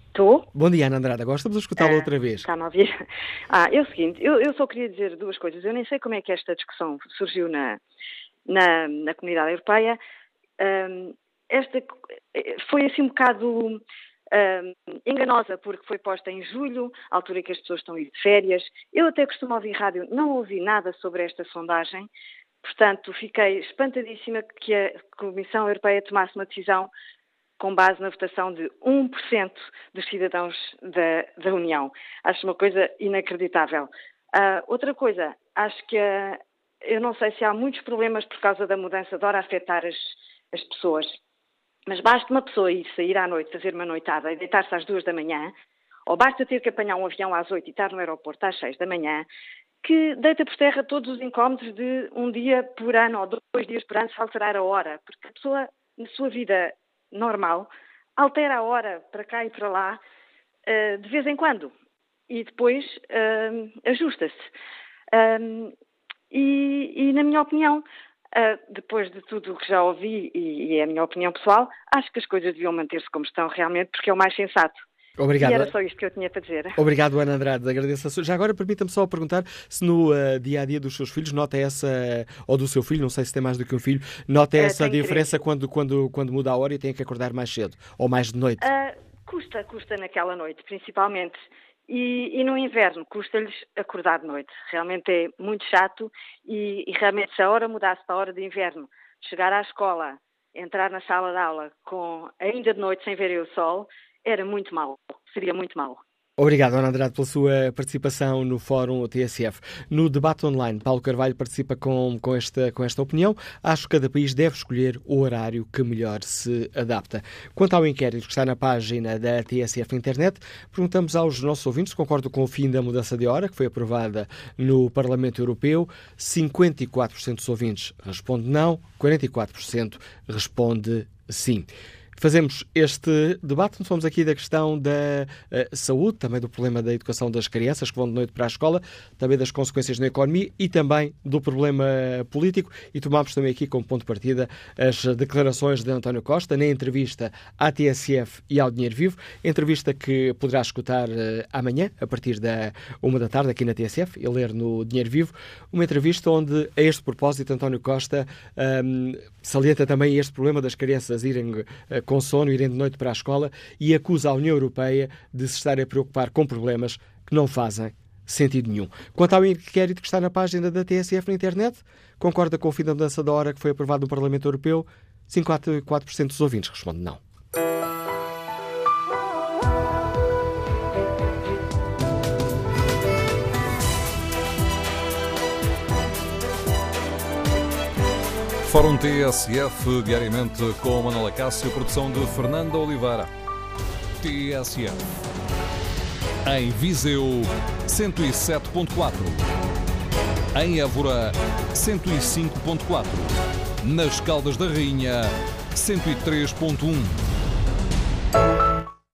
Estou? Bom dia, Ana Andrade. Agora estamos a escutá-la uh, outra vez. Está-me a ouvir? Ah, é o seguinte, eu, eu, só queria dizer duas coisas. Eu nem sei como é que esta discussão surgiu na, na, na Comunidade Europeia. Um, esta foi assim um bocado uh, enganosa, porque foi posta em julho, altura em que as pessoas estão a de férias. Eu até costumo ouvir rádio, não ouvi nada sobre esta sondagem, portanto, fiquei espantadíssima que a Comissão Europeia tomasse uma decisão com base na votação de 1% dos cidadãos da, da, União. Acho uma coisa inacreditável. Uh, outra coisa, acho que uh, eu não sei se há muitos problemas por causa da mudança de hora a afetar as, as pessoas. Mas basta uma pessoa ir sair à noite, fazer uma noitada e deitar-se às duas da manhã, ou basta ter que apanhar um avião às oito e estar no aeroporto às seis da manhã, que deita por terra todos os incómodos de um dia por ano ou dois dias por ano se alterar a hora, porque a pessoa, na sua vida normal, altera a hora para cá e para lá eh, de vez em quando e depois uh, ajusta-se. Um, e, e, na minha opinião, Uh, depois de tudo o que já ouvi, e, e, é a minha opinião pessoal, acho que as coisas deviam manter-se como estão realmente, porque é o mais sensato. Obrigado. E era só isto que eu tinha para dizer. Obrigado, Ana Andrade. Agradeço a sua. Já agora, permita-me só perguntar se no uh, dia a dia dos seus filhos nota essa, ou do seu filho, não sei se tem mais do que um filho, nota uh, essa diferença quando, quando, quando muda a hora e tem que acordar mais cedo ou mais de noite? custa, custa naquela noite, principalmente. E, e, no inverno custa-lhes acordar de noite. Realmente é muito chato e, e, realmente se a hora mudasse para a hora de inverno, chegar à escola, entrar na sala de aula com ainda de noite sem ver o sol, era muito mal. Seria muito mal. Obrigado, Ana Andrade, pela sua participação no Fórum TSF. No debate online, Paulo Carvalho participa com, com, esta, com esta opinião. Acho que cada país deve escolher o horário que melhor se adapta. Quanto ao inquérito que está na página da TSF Internet, perguntamos aos nossos ouvintes se concordam com o fim da mudança de hora, que foi aprovada no Parlamento Europeu. 54% dos ouvintes responde não, 44% responde sim. Fazemos este debate, falamos aqui da questão da uh, saúde, também do problema da educação das crianças que vão de noite para a escola, também das consequências na economia e também do problema político. E tomamos também aqui como ponto de partida as declarações de António Costa na entrevista à TSF e ao Dinheiro Vivo, entrevista que poderá escutar uh, amanhã, a partir da uma da tarde, aqui na TSF, e ler no Dinheiro Vivo, uma entrevista onde, a este propósito, António Costa um, salienta também este problema das crianças irem uh, com sono, irem de noite para a escola e acusa a União Europeia de se estar a preocupar com problemas que não fazem sentido nenhum. Quanto ao inquérito que está na página da TSF na internet, concorda com o fim da mudança da hora que foi aprovado no Parlamento Europeu? 54% dos ouvintes respondem não. Fórum TSF, diariamente com Manuela Cássio, produção de Fernanda Oliveira. TSF. Em Viseu, 107.4. Em Évora, 105.4. Nas Caldas da Rainha, 103.1